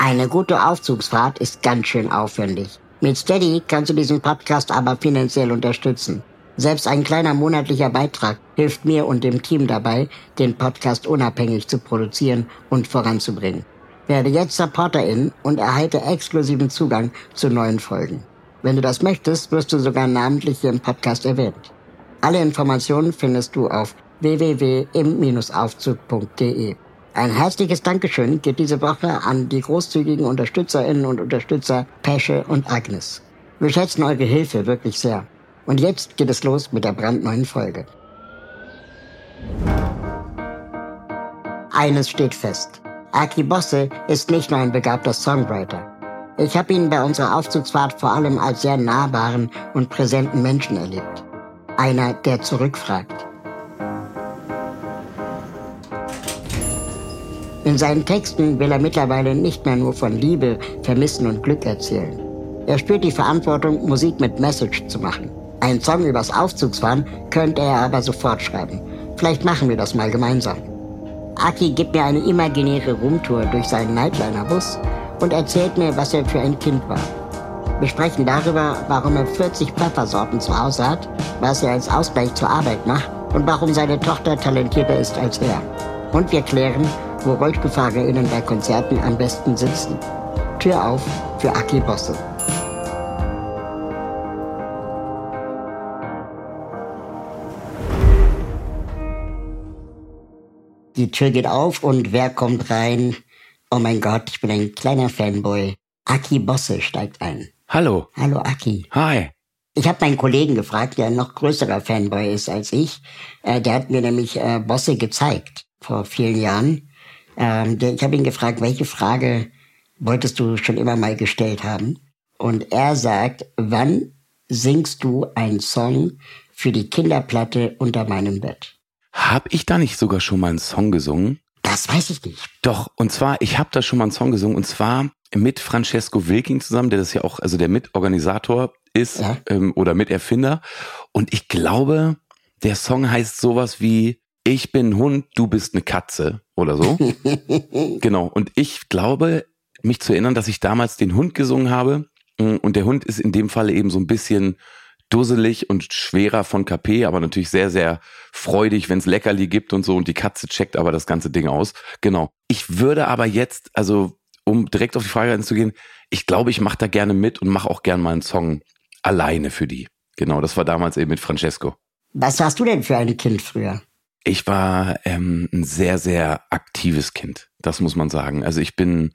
Eine gute Aufzugsfahrt ist ganz schön aufwendig. Mit Steady kannst du diesen Podcast aber finanziell unterstützen. Selbst ein kleiner monatlicher Beitrag hilft mir und dem Team dabei, den Podcast unabhängig zu produzieren und voranzubringen. Werde jetzt Supporterin und erhalte exklusiven Zugang zu neuen Folgen. Wenn du das möchtest, wirst du sogar namentlich hier im Podcast erwähnt. Alle Informationen findest du auf www.im-aufzug.de. Ein herzliches Dankeschön geht diese Woche an die großzügigen Unterstützerinnen und Unterstützer Pesche und Agnes. Wir schätzen eure Hilfe wirklich sehr. Und jetzt geht es los mit der brandneuen Folge. Eines steht fest. Aki Bosse ist nicht nur ein begabter Songwriter. Ich habe ihn bei unserer Aufzugsfahrt vor allem als sehr nahbaren und präsenten Menschen erlebt. Einer, der zurückfragt. In seinen Texten will er mittlerweile nicht mehr nur von Liebe, Vermissen und Glück erzählen. Er spürt die Verantwortung, Musik mit Message zu machen. Einen Song übers Aufzugsfahren könnte er aber sofort schreiben. Vielleicht machen wir das mal gemeinsam. Aki gibt mir eine imaginäre Roomtour durch seinen Nightliner-Bus und erzählt mir, was er für ein Kind war. Wir sprechen darüber, warum er 40 Pfeffersorten zu Hause hat, was er als Ausgleich zur Arbeit macht und warum seine Tochter talentierter ist als er. Und wir klären, wo RollstuhlfahrerInnen bei Konzerten am besten sitzen. Tür auf für Aki Bosse. Die Tür geht auf und wer kommt rein? Oh mein Gott, ich bin ein kleiner Fanboy. Aki Bosse steigt ein. Hallo. Hallo Aki. Hi. Ich habe meinen Kollegen gefragt, der ein noch größerer Fanboy ist als ich. Äh, der hat mir nämlich äh, Bosse gezeigt vor vielen Jahren. Ähm, der, ich habe ihn gefragt, welche Frage wolltest du schon immer mal gestellt haben? Und er sagt, wann singst du einen Song für die Kinderplatte unter meinem Bett? Hab ich da nicht sogar schon mal einen Song gesungen? Das weiß ich nicht. Doch, und zwar, ich habe da schon mal einen Song gesungen und zwar mit Francesco Wilking zusammen, der das ja auch, also der Mitorganisator ist Ja. ähm, oder Miterfinder. Und ich glaube, der Song heißt sowas wie Ich bin ein Hund, du bist eine Katze oder so. genau. Und ich glaube, mich zu erinnern, dass ich damals den Hund gesungen habe. Mm, Und der Hund ist in dem Falle eben so ein bisschen dusselig und schwerer von KP, aber natürlich sehr, sehr freudig, wenn es Leckerli gibt und so. Und die Katze checkt aber das ganze Ding aus. Genau. Ich würde aber jetzt, also um direkt auf die Frage einzugehen, ich glaube, ich mache da gerne mit und mache auch gerne mal einen Song alleine für die. Genau, das war damals eben mit Francesco. Was warst du denn für ein Kind früher? Ich war ähm, ein sehr, sehr aktives Kind. Das muss man sagen. Also ich bin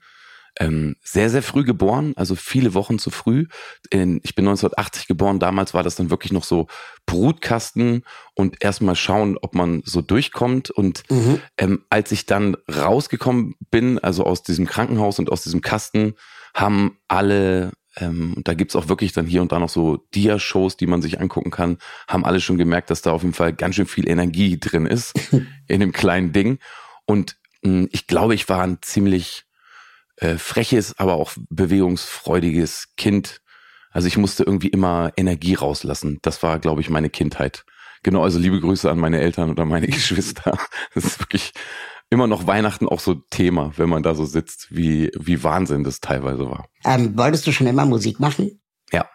ähm, sehr, sehr früh geboren, also viele Wochen zu früh. In, ich bin 1980 geboren, damals war das dann wirklich noch so Brutkasten und erstmal schauen, ob man so durchkommt. Und Mhm. ähm, als ich dann rausgekommen bin, also aus diesem Krankenhaus und aus diesem Kasten, haben alle, ähm, und da gibt's auch wirklich dann hier und da noch so Dia-Shows, die man sich angucken kann, haben alle schon gemerkt, dass da auf jeden Fall ganz schön viel Energie drin ist in dem kleinen Ding. Und mh, ich glaube, ich war ein ziemlich äh, freches, aber auch bewegungsfreudiges Kind. Also ich musste irgendwie immer Energie rauslassen. Das war, glaube ich, meine Kindheit. Genau, also liebe Grüße an meine Eltern oder meine Geschwister. Das ist wirklich immer noch Weihnachten auch so Thema, wenn man da so sitzt, wie, wie Wahnsinn das teilweise war. Ähm, wolltest du schon immer Musik machen? Ja,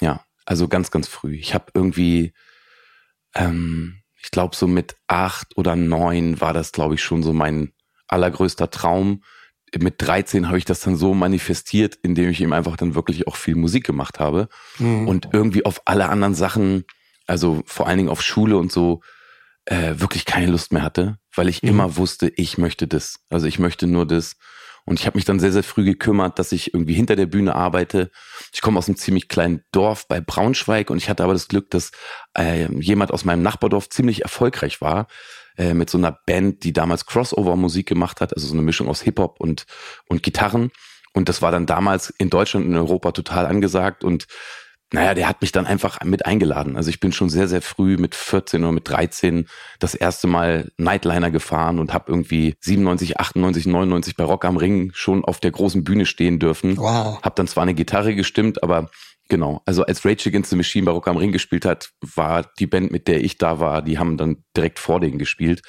ja, also ganz, ganz früh. Ich habe irgendwie, ähm, ich glaube so mit acht oder neun war das, glaube ich, schon so mein allergrößter Traum. Mit 13 habe ich das dann so manifestiert, indem ich eben einfach dann wirklich auch viel Musik gemacht habe Mhm. und irgendwie auf alle anderen Sachen, also vor allen Dingen auf Schule und so, äh, wirklich keine Lust mehr hatte, weil ich Mhm. immer wusste, ich möchte das. Also ich möchte nur das. Und ich habe mich dann sehr, sehr früh gekümmert, dass ich irgendwie hinter der Bühne arbeite. Ich komme aus einem ziemlich kleinen Dorf bei Braunschweig und ich hatte aber das Glück, dass äh, jemand aus meinem Nachbardorf ziemlich erfolgreich war. äh, mit so einer Band, die damals Crossover-Musik gemacht hat, also so eine Mischung aus Hip-Hop und, und Gitarren. Und das war dann damals in Deutschland und in Europa total angesagt und naja, der hat mich dann einfach mit eingeladen. Also ich bin schon sehr, sehr früh mit 14 oder mit 13 das erste Mal Nightliner gefahren und habe irgendwie 97, 98, 99 bei Rock am Ring schon auf der großen Bühne stehen dürfen. Wow. Hab dann zwar eine Gitarre gestimmt, aber genau, also als Rage Against the Machine bei Rock am Ring gespielt hat, war die Band, mit der ich da war, die haben dann direkt vor denen gespielt.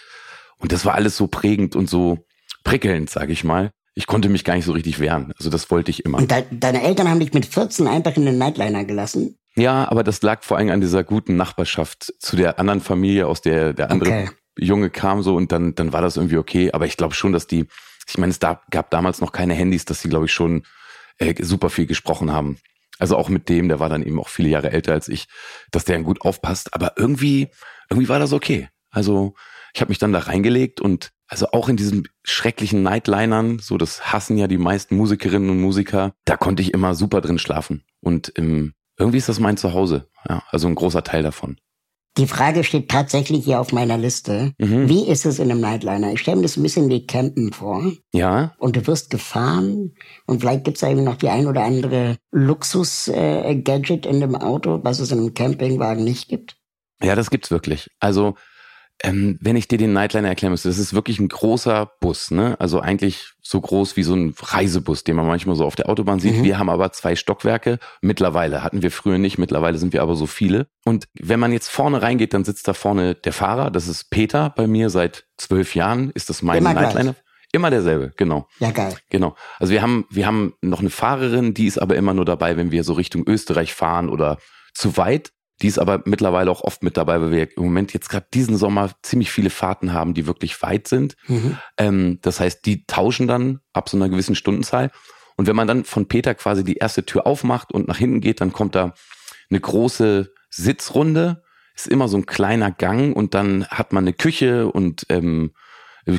Und das war alles so prägend und so prickelnd, sage ich mal ich konnte mich gar nicht so richtig wehren. Also das wollte ich immer. Und de deine Eltern haben dich mit 14 einfach in den Nightliner gelassen? Ja, aber das lag vor allem an dieser guten Nachbarschaft zu der anderen Familie, aus der der andere okay. Junge kam so und dann, dann war das irgendwie okay. Aber ich glaube schon, dass die, ich meine, es da, gab damals noch keine Handys, dass sie, glaube ich, schon äh, super viel gesprochen haben. Also auch mit dem, der war dann eben auch viele Jahre älter als ich, dass der gut aufpasst. Aber irgendwie, irgendwie war das okay. Also ich habe mich dann da reingelegt und also auch in diesen schrecklichen Nightlinern, so das hassen ja die meisten Musikerinnen und Musiker, da konnte ich immer super drin schlafen. Und im, irgendwie ist das mein Zuhause. Ja, also ein großer Teil davon. Die Frage steht tatsächlich hier auf meiner Liste. Mhm. Wie ist es in einem Nightliner? Ich stelle mir das ein bisschen wie Campen vor. Ja. Und du wirst gefahren und vielleicht gibt's da eben noch die ein oder andere Luxus-Gadget äh, in dem Auto, was es in einem Campingwagen nicht gibt. Ja, das gibt's wirklich. Also ähm, wenn ich dir den Nightliner erklären müsste, das ist wirklich ein großer Bus, ne? Also eigentlich so groß wie so ein Reisebus, den man manchmal so auf der Autobahn sieht. Mhm. Wir haben aber zwei Stockwerke. Mittlerweile hatten wir früher nicht, mittlerweile sind wir aber so viele. Und wenn man jetzt vorne reingeht, dann sitzt da vorne der Fahrer. Das ist Peter bei mir seit zwölf Jahren. Ist das mein Immer Nightliner? Gleich. Immer derselbe, genau. Ja, geil. Genau. Also wir haben, wir haben noch eine Fahrerin, die ist aber immer nur dabei, wenn wir so Richtung Österreich fahren oder zu weit. Die ist aber mittlerweile auch oft mit dabei, weil wir im Moment jetzt gerade diesen Sommer ziemlich viele Fahrten haben, die wirklich weit sind. Mhm. Ähm, das heißt, die tauschen dann ab so einer gewissen Stundenzahl. Und wenn man dann von Peter quasi die erste Tür aufmacht und nach hinten geht, dann kommt da eine große Sitzrunde. Ist immer so ein kleiner Gang und dann hat man eine Küche und ähm,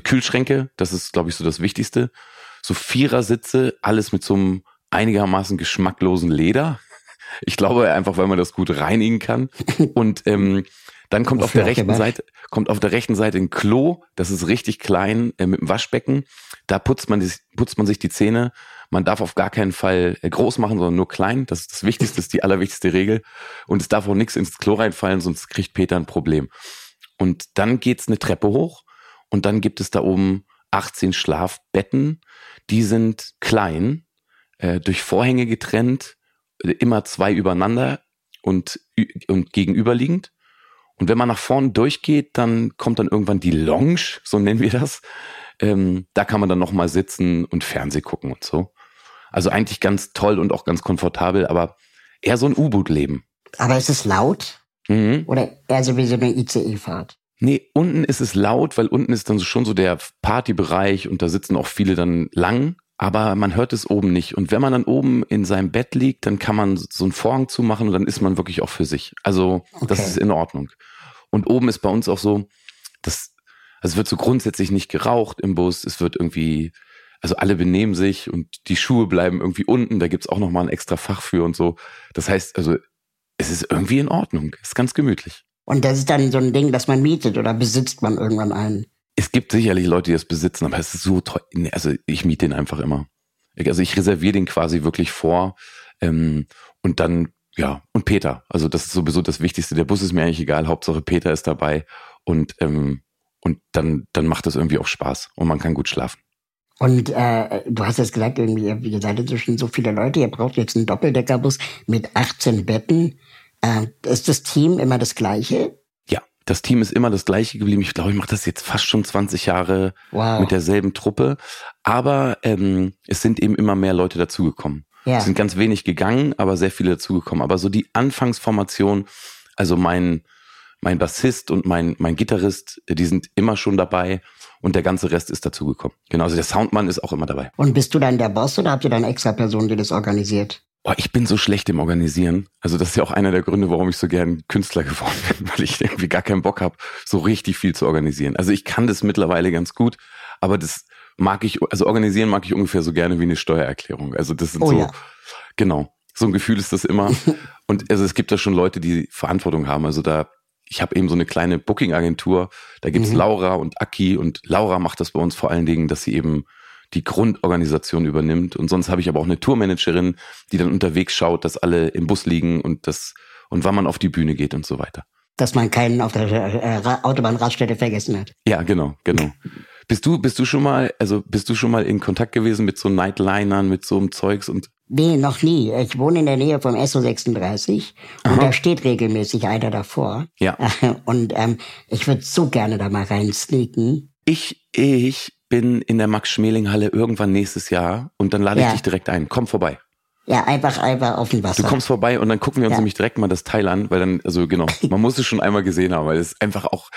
Kühlschränke. Das ist, glaube ich, so das Wichtigste. So Vierersitze, alles mit so einem einigermaßen geschmacklosen Leder. Ich glaube einfach, weil man das gut reinigen kann. Und ähm, dann kommt auf der rechten Seite kommt auf der rechten Seite ein Klo. Das ist richtig klein äh, mit einem Waschbecken. Da putzt man, die, putzt man sich die Zähne. Man darf auf gar keinen Fall äh, groß machen, sondern nur klein. Das ist das Wichtigste, ist die allerwichtigste Regel. Und es darf auch nichts ins Klo reinfallen, sonst kriegt Peter ein Problem. Und dann geht's eine Treppe hoch und dann gibt es da oben 18 Schlafbetten. Die sind klein, äh, durch Vorhänge getrennt immer zwei übereinander und, und gegenüberliegend. Und wenn man nach vorne durchgeht, dann kommt dann irgendwann die Lounge, so nennen wir das. Ähm, da kann man dann nochmal sitzen und Fernseh gucken und so. Also eigentlich ganz toll und auch ganz komfortabel, aber eher so ein U-Boot-Leben. Aber ist es laut? Mhm. Oder eher so wie so eine ICE-Fahrt? Nee, unten ist es laut, weil unten ist dann schon so der Partybereich und da sitzen auch viele dann lang aber man hört es oben nicht. Und wenn man dann oben in seinem Bett liegt, dann kann man so einen Vorhang zumachen und dann ist man wirklich auch für sich. Also okay. das ist in Ordnung. Und oben ist bei uns auch so, das, also es wird so grundsätzlich nicht geraucht im Bus. Es wird irgendwie, also alle benehmen sich und die Schuhe bleiben irgendwie unten. Da gibt's auch nochmal ein extra Fach für und so. Das heißt, also es ist irgendwie in Ordnung. Es ist ganz gemütlich. Und das ist dann so ein Ding, das man mietet oder besitzt man irgendwann einen? Es gibt sicherlich Leute, die das besitzen, aber es ist so teuer. Also ich miete den einfach immer. Also ich reserviere den quasi wirklich vor. Ähm, und dann, ja, und Peter. Also das ist sowieso das Wichtigste. Der Bus ist mir eigentlich egal. Hauptsache Peter ist dabei. Und, ähm, und dann, dann macht das irgendwie auch Spaß und man kann gut schlafen. Und äh, du hast jetzt gesagt, irgendwie, ihr seid inzwischen so viele Leute, ihr braucht jetzt einen Doppeldeckerbus mit 18 Betten. Äh, ist das Team immer das gleiche? Das Team ist immer das gleiche geblieben. Ich glaube, ich mache das jetzt fast schon 20 Jahre wow. mit derselben Truppe. Aber ähm, es sind eben immer mehr Leute dazugekommen. Ja. Es sind ganz wenig gegangen, aber sehr viele dazugekommen. Aber so die Anfangsformation, also mein, mein Bassist und mein, mein Gitarrist, die sind immer schon dabei und der ganze Rest ist dazugekommen. Genau, also der Soundmann ist auch immer dabei. Und bist du dann der Boss oder habt ihr dann extra Person, die das organisiert? Oh, ich bin so schlecht im Organisieren. Also das ist ja auch einer der Gründe, warum ich so gern Künstler geworden bin, weil ich irgendwie gar keinen Bock habe, so richtig viel zu organisieren. Also ich kann das mittlerweile ganz gut, aber das mag ich, also organisieren mag ich ungefähr so gerne wie eine Steuererklärung. Also das sind oh, so, ja. genau, so ein Gefühl ist das immer. Und also es gibt da schon Leute, die Verantwortung haben. Also da, ich habe eben so eine kleine Booking-Agentur. Da gibt's mhm. Laura und Aki und Laura macht das bei uns vor allen Dingen, dass sie eben die Grundorganisation übernimmt. Und sonst habe ich aber auch eine Tourmanagerin, die dann unterwegs schaut, dass alle im Bus liegen und das und wann man auf die Bühne geht und so weiter. Dass man keinen auf der äh, Autobahnraststätte vergessen hat. Ja, genau, genau. Bist du, bist du schon mal, also bist du schon mal in Kontakt gewesen mit so Nightlinern, mit so einem Zeugs und? Nee, noch nie. Ich wohne in der Nähe vom SO36 Aha. und da steht regelmäßig einer davor. Ja. Und ähm, ich würde so gerne da mal rein sneaken. Ich, ich bin in der Max-Schmeling-Halle irgendwann nächstes Jahr und dann lade ich ja. dich direkt ein. Komm vorbei. Ja, einfach, einfach auf dem Wasser. Du kommst vorbei und dann gucken wir uns ja. nämlich direkt mal das Teil an, weil dann, also genau, man muss es schon einmal gesehen haben, weil es ist einfach auch,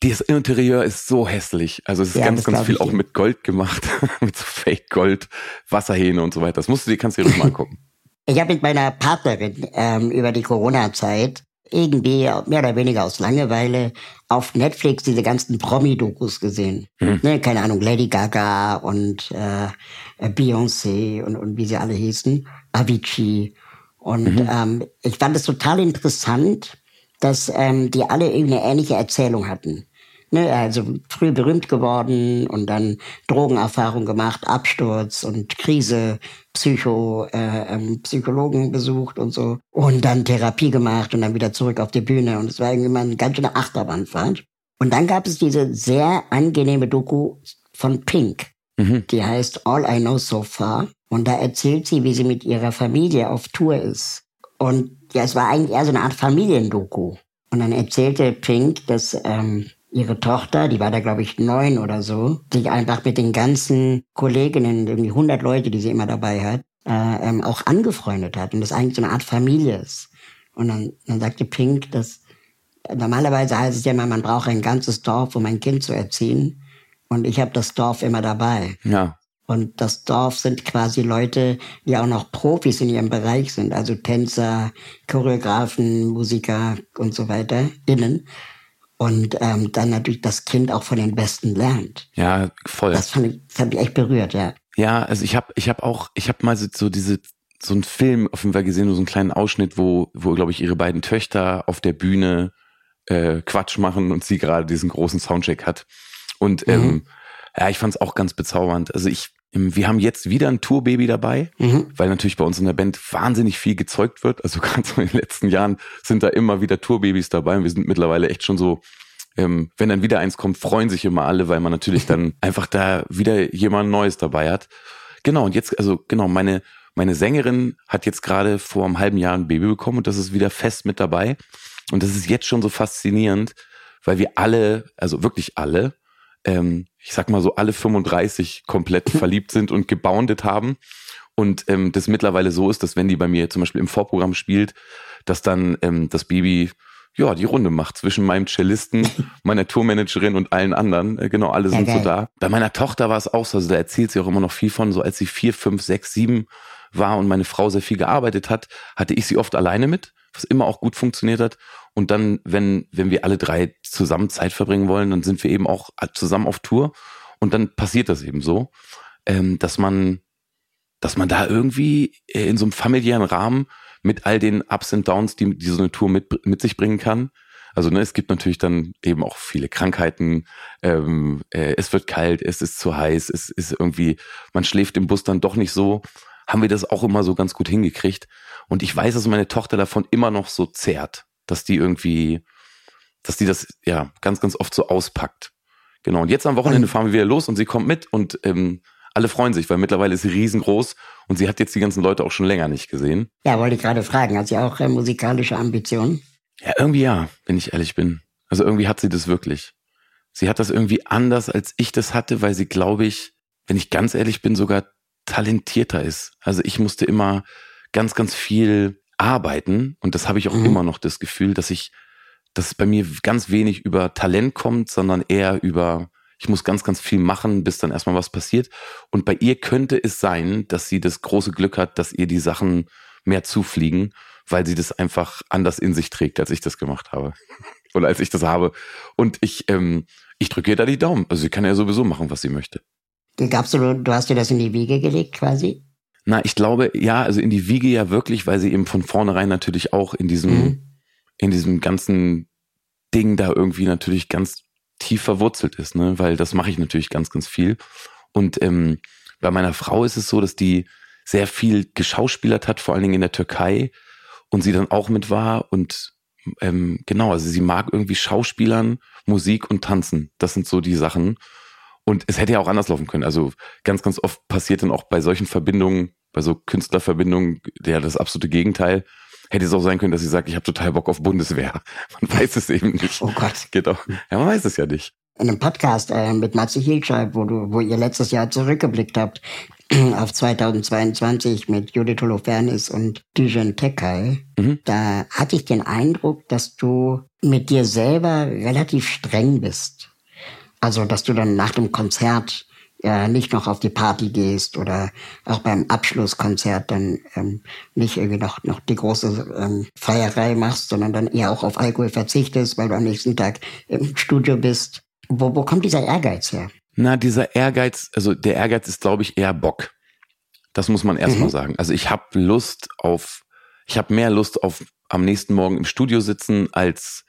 das Interieur ist so hässlich. Also es ist ja, ganz, ganz viel auch mit Gold gemacht, mit so Fake Gold, Wasserhähne und so weiter. Das musst du dir, kannst du dir mal angucken. Ich habe mit meiner Partnerin ähm, über die Corona-Zeit irgendwie mehr oder weniger aus Langeweile auf Netflix diese ganzen Promi-Dokus gesehen. Hm. Ne, keine Ahnung, Lady Gaga und äh, Beyoncé und, und wie sie alle hießen, Avicii. Und mhm. ähm, ich fand es total interessant, dass ähm, die alle irgendwie eine ähnliche Erzählung hatten. Ne, also früh berühmt geworden und dann Drogenerfahrung gemacht, Absturz und Krise, Psycho, äh, ähm, Psychologen besucht und so. Und dann Therapie gemacht und dann wieder zurück auf die Bühne. Und es war irgendwie mal eine ganz schöne Achterbahnfahrt. Und dann gab es diese sehr angenehme Doku von Pink. Mhm. Die heißt All I Know So Far. Und da erzählt sie, wie sie mit ihrer Familie auf Tour ist. Und ja, es war eigentlich eher so eine Art Familiendoku. Und dann erzählte Pink, dass ähm, ihre Tochter, die war da glaube ich neun oder so, sich einfach mit den ganzen Kolleginnen, irgendwie 100 Leute, die sie immer dabei hat, äh, ähm, auch angefreundet hat und das eigentlich so eine Art Familie ist. Und dann, dann sagte Pink, dass normalerweise heißt es ja immer, man braucht ein ganzes Dorf, um ein Kind zu erziehen. Und ich habe das Dorf immer dabei. Ja. Und das Dorf sind quasi Leute, die auch noch Profis in ihrem Bereich sind, also Tänzer, Choreografen, Musiker und so weiter, innen und ähm, dann natürlich das Kind auch von den Besten lernt. Ja, voll. Das fand ich, das hat mich echt berührt, ja. Ja, also ich habe ich hab auch, ich habe mal so diese so einen Film auf jeden Fall gesehen, so einen kleinen Ausschnitt, wo wo glaube ich ihre beiden Töchter auf der Bühne äh, Quatsch machen und sie gerade diesen großen Soundcheck hat. Und mhm. ähm, ja, ich fand es auch ganz bezaubernd. Also ich wir haben jetzt wieder ein Tourbaby dabei, mhm. weil natürlich bei uns in der Band wahnsinnig viel gezeugt wird. Also gerade so in den letzten Jahren sind da immer wieder Tourbabys dabei und wir sind mittlerweile echt schon so, ähm, wenn dann wieder eins kommt, freuen sich immer alle, weil man natürlich dann einfach da wieder jemand Neues dabei hat. Genau, und jetzt, also genau, meine, meine Sängerin hat jetzt gerade vor einem halben Jahr ein Baby bekommen und das ist wieder fest mit dabei. Und das ist jetzt schon so faszinierend, weil wir alle, also wirklich alle, ähm, ich sag mal so alle 35 komplett verliebt sind und geboundet haben. Und ähm, das mittlerweile so ist, dass wenn die bei mir zum Beispiel im Vorprogramm spielt, dass dann ähm, das Baby ja die Runde macht zwischen meinem Cellisten, meiner Tourmanagerin und allen anderen. Äh, genau, alle sind ja, so da. Bei meiner Tochter war es auch so, also da erzählt sie auch immer noch viel von, so als sie vier, fünf, sechs, sieben war und meine Frau sehr viel gearbeitet hat, hatte ich sie oft alleine mit, was immer auch gut funktioniert hat. Und dann, wenn, wenn wir alle drei zusammen Zeit verbringen wollen, dann sind wir eben auch zusammen auf Tour. Und dann passiert das eben so, ähm, dass man, dass man da irgendwie äh, in so einem familiären Rahmen mit all den Ups und Downs, die, die so eine Tour mit, mit sich bringen kann. Also ne, es gibt natürlich dann eben auch viele Krankheiten. Ähm, äh, es wird kalt, es ist zu heiß, es ist irgendwie, man schläft im Bus dann doch nicht so. Haben wir das auch immer so ganz gut hingekriegt. Und ich weiß, dass meine Tochter davon immer noch so zehrt dass die irgendwie, dass die das ja ganz, ganz oft so auspackt. Genau. Und jetzt am Wochenende fahren wir wieder los und sie kommt mit und ähm, alle freuen sich, weil mittlerweile ist sie riesengroß und sie hat jetzt die ganzen Leute auch schon länger nicht gesehen. Ja, wollte ich gerade fragen. Hat sie auch äh, musikalische Ambitionen? Ja, irgendwie ja, wenn ich ehrlich bin. Also irgendwie hat sie das wirklich. Sie hat das irgendwie anders, als ich das hatte, weil sie, glaube ich, wenn ich ganz ehrlich bin, sogar talentierter ist. Also ich musste immer ganz, ganz viel arbeiten und das habe ich auch mhm. immer noch das Gefühl, dass ich, dass bei mir ganz wenig über Talent kommt, sondern eher über, ich muss ganz, ganz viel machen, bis dann erstmal was passiert. Und bei ihr könnte es sein, dass sie das große Glück hat, dass ihr die Sachen mehr zufliegen, weil sie das einfach anders in sich trägt, als ich das gemacht habe. Oder als ich das habe. Und ich, ähm, ich drücke ihr da die Daumen. Also sie kann ja sowieso machen, was sie möchte. Gabst du, du hast dir das in die Wiege gelegt quasi? Na, ich glaube, ja, also in die Wiege ja wirklich, weil sie eben von vornherein natürlich auch in diesem, mhm. in diesem ganzen Ding da irgendwie natürlich ganz tief verwurzelt ist, ne? Weil das mache ich natürlich ganz, ganz viel. Und ähm, bei meiner Frau ist es so, dass die sehr viel geschauspielert hat, vor allen Dingen in der Türkei und sie dann auch mit war und ähm, genau, also sie mag irgendwie Schauspielern, Musik und Tanzen. Das sind so die Sachen. Und es hätte ja auch anders laufen können. Also ganz, ganz oft passiert dann auch bei solchen Verbindungen, bei so Künstlerverbindungen, der das absolute Gegenteil. Hätte es auch sein können, dass sie sagt, ich habe total Bock auf Bundeswehr. Man weiß es eben nicht. Oh Gott. Genau. Ja, man weiß es ja nicht. In einem Podcast äh, mit Matze Hilscheib, wo du, wo ihr letztes Jahr zurückgeblickt habt auf 2022 mit Judith Holofernes und Dijen Tekai, mhm. da hatte ich den Eindruck, dass du mit dir selber relativ streng bist. Also, dass du dann nach dem Konzert ja, nicht noch auf die Party gehst oder auch beim Abschlusskonzert dann ähm, nicht irgendwie noch, noch die große ähm, Feierei machst, sondern dann eher auch auf Alkohol verzichtest, weil du am nächsten Tag im Studio bist. Wo, wo kommt dieser Ehrgeiz her? Na, dieser Ehrgeiz, also der Ehrgeiz ist, glaube ich, eher Bock. Das muss man erstmal mhm. sagen. Also ich habe Lust auf, ich habe mehr Lust auf am nächsten Morgen im Studio sitzen, als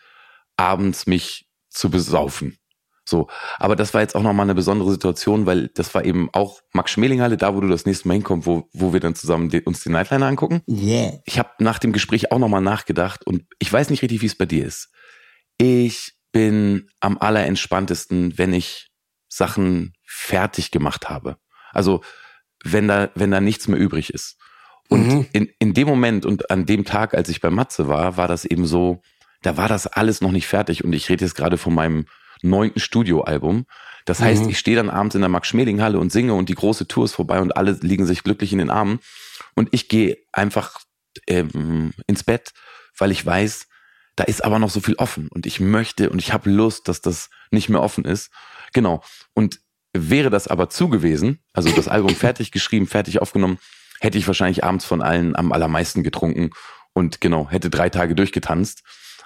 abends mich zu besaufen. So, aber das war jetzt auch nochmal eine besondere Situation, weil das war eben auch Max Schmelinghalle, da wo du das nächste Mal hinkommst, wo, wo wir dann zusammen die, uns die Nightliner angucken. Yeah. Ich habe nach dem Gespräch auch nochmal nachgedacht und ich weiß nicht richtig, wie es bei dir ist. Ich bin am allerentspanntesten, wenn ich Sachen fertig gemacht habe. Also wenn da, wenn da nichts mehr übrig ist. Und mhm. in, in dem Moment und an dem Tag, als ich bei Matze war, war das eben so, da war das alles noch nicht fertig. Und ich rede jetzt gerade von meinem neunten Studioalbum. Das heißt, mhm. ich stehe dann abends in der Max-Schmeling-Halle und singe und die große Tour ist vorbei und alle liegen sich glücklich in den Armen. Und ich gehe einfach ähm, ins Bett, weil ich weiß, da ist aber noch so viel offen und ich möchte und ich habe Lust, dass das nicht mehr offen ist. Genau. Und wäre das aber zu gewesen, also das Album fertig geschrieben, fertig aufgenommen, hätte ich wahrscheinlich abends von allen am allermeisten getrunken und genau, hätte drei Tage durchgetanzt.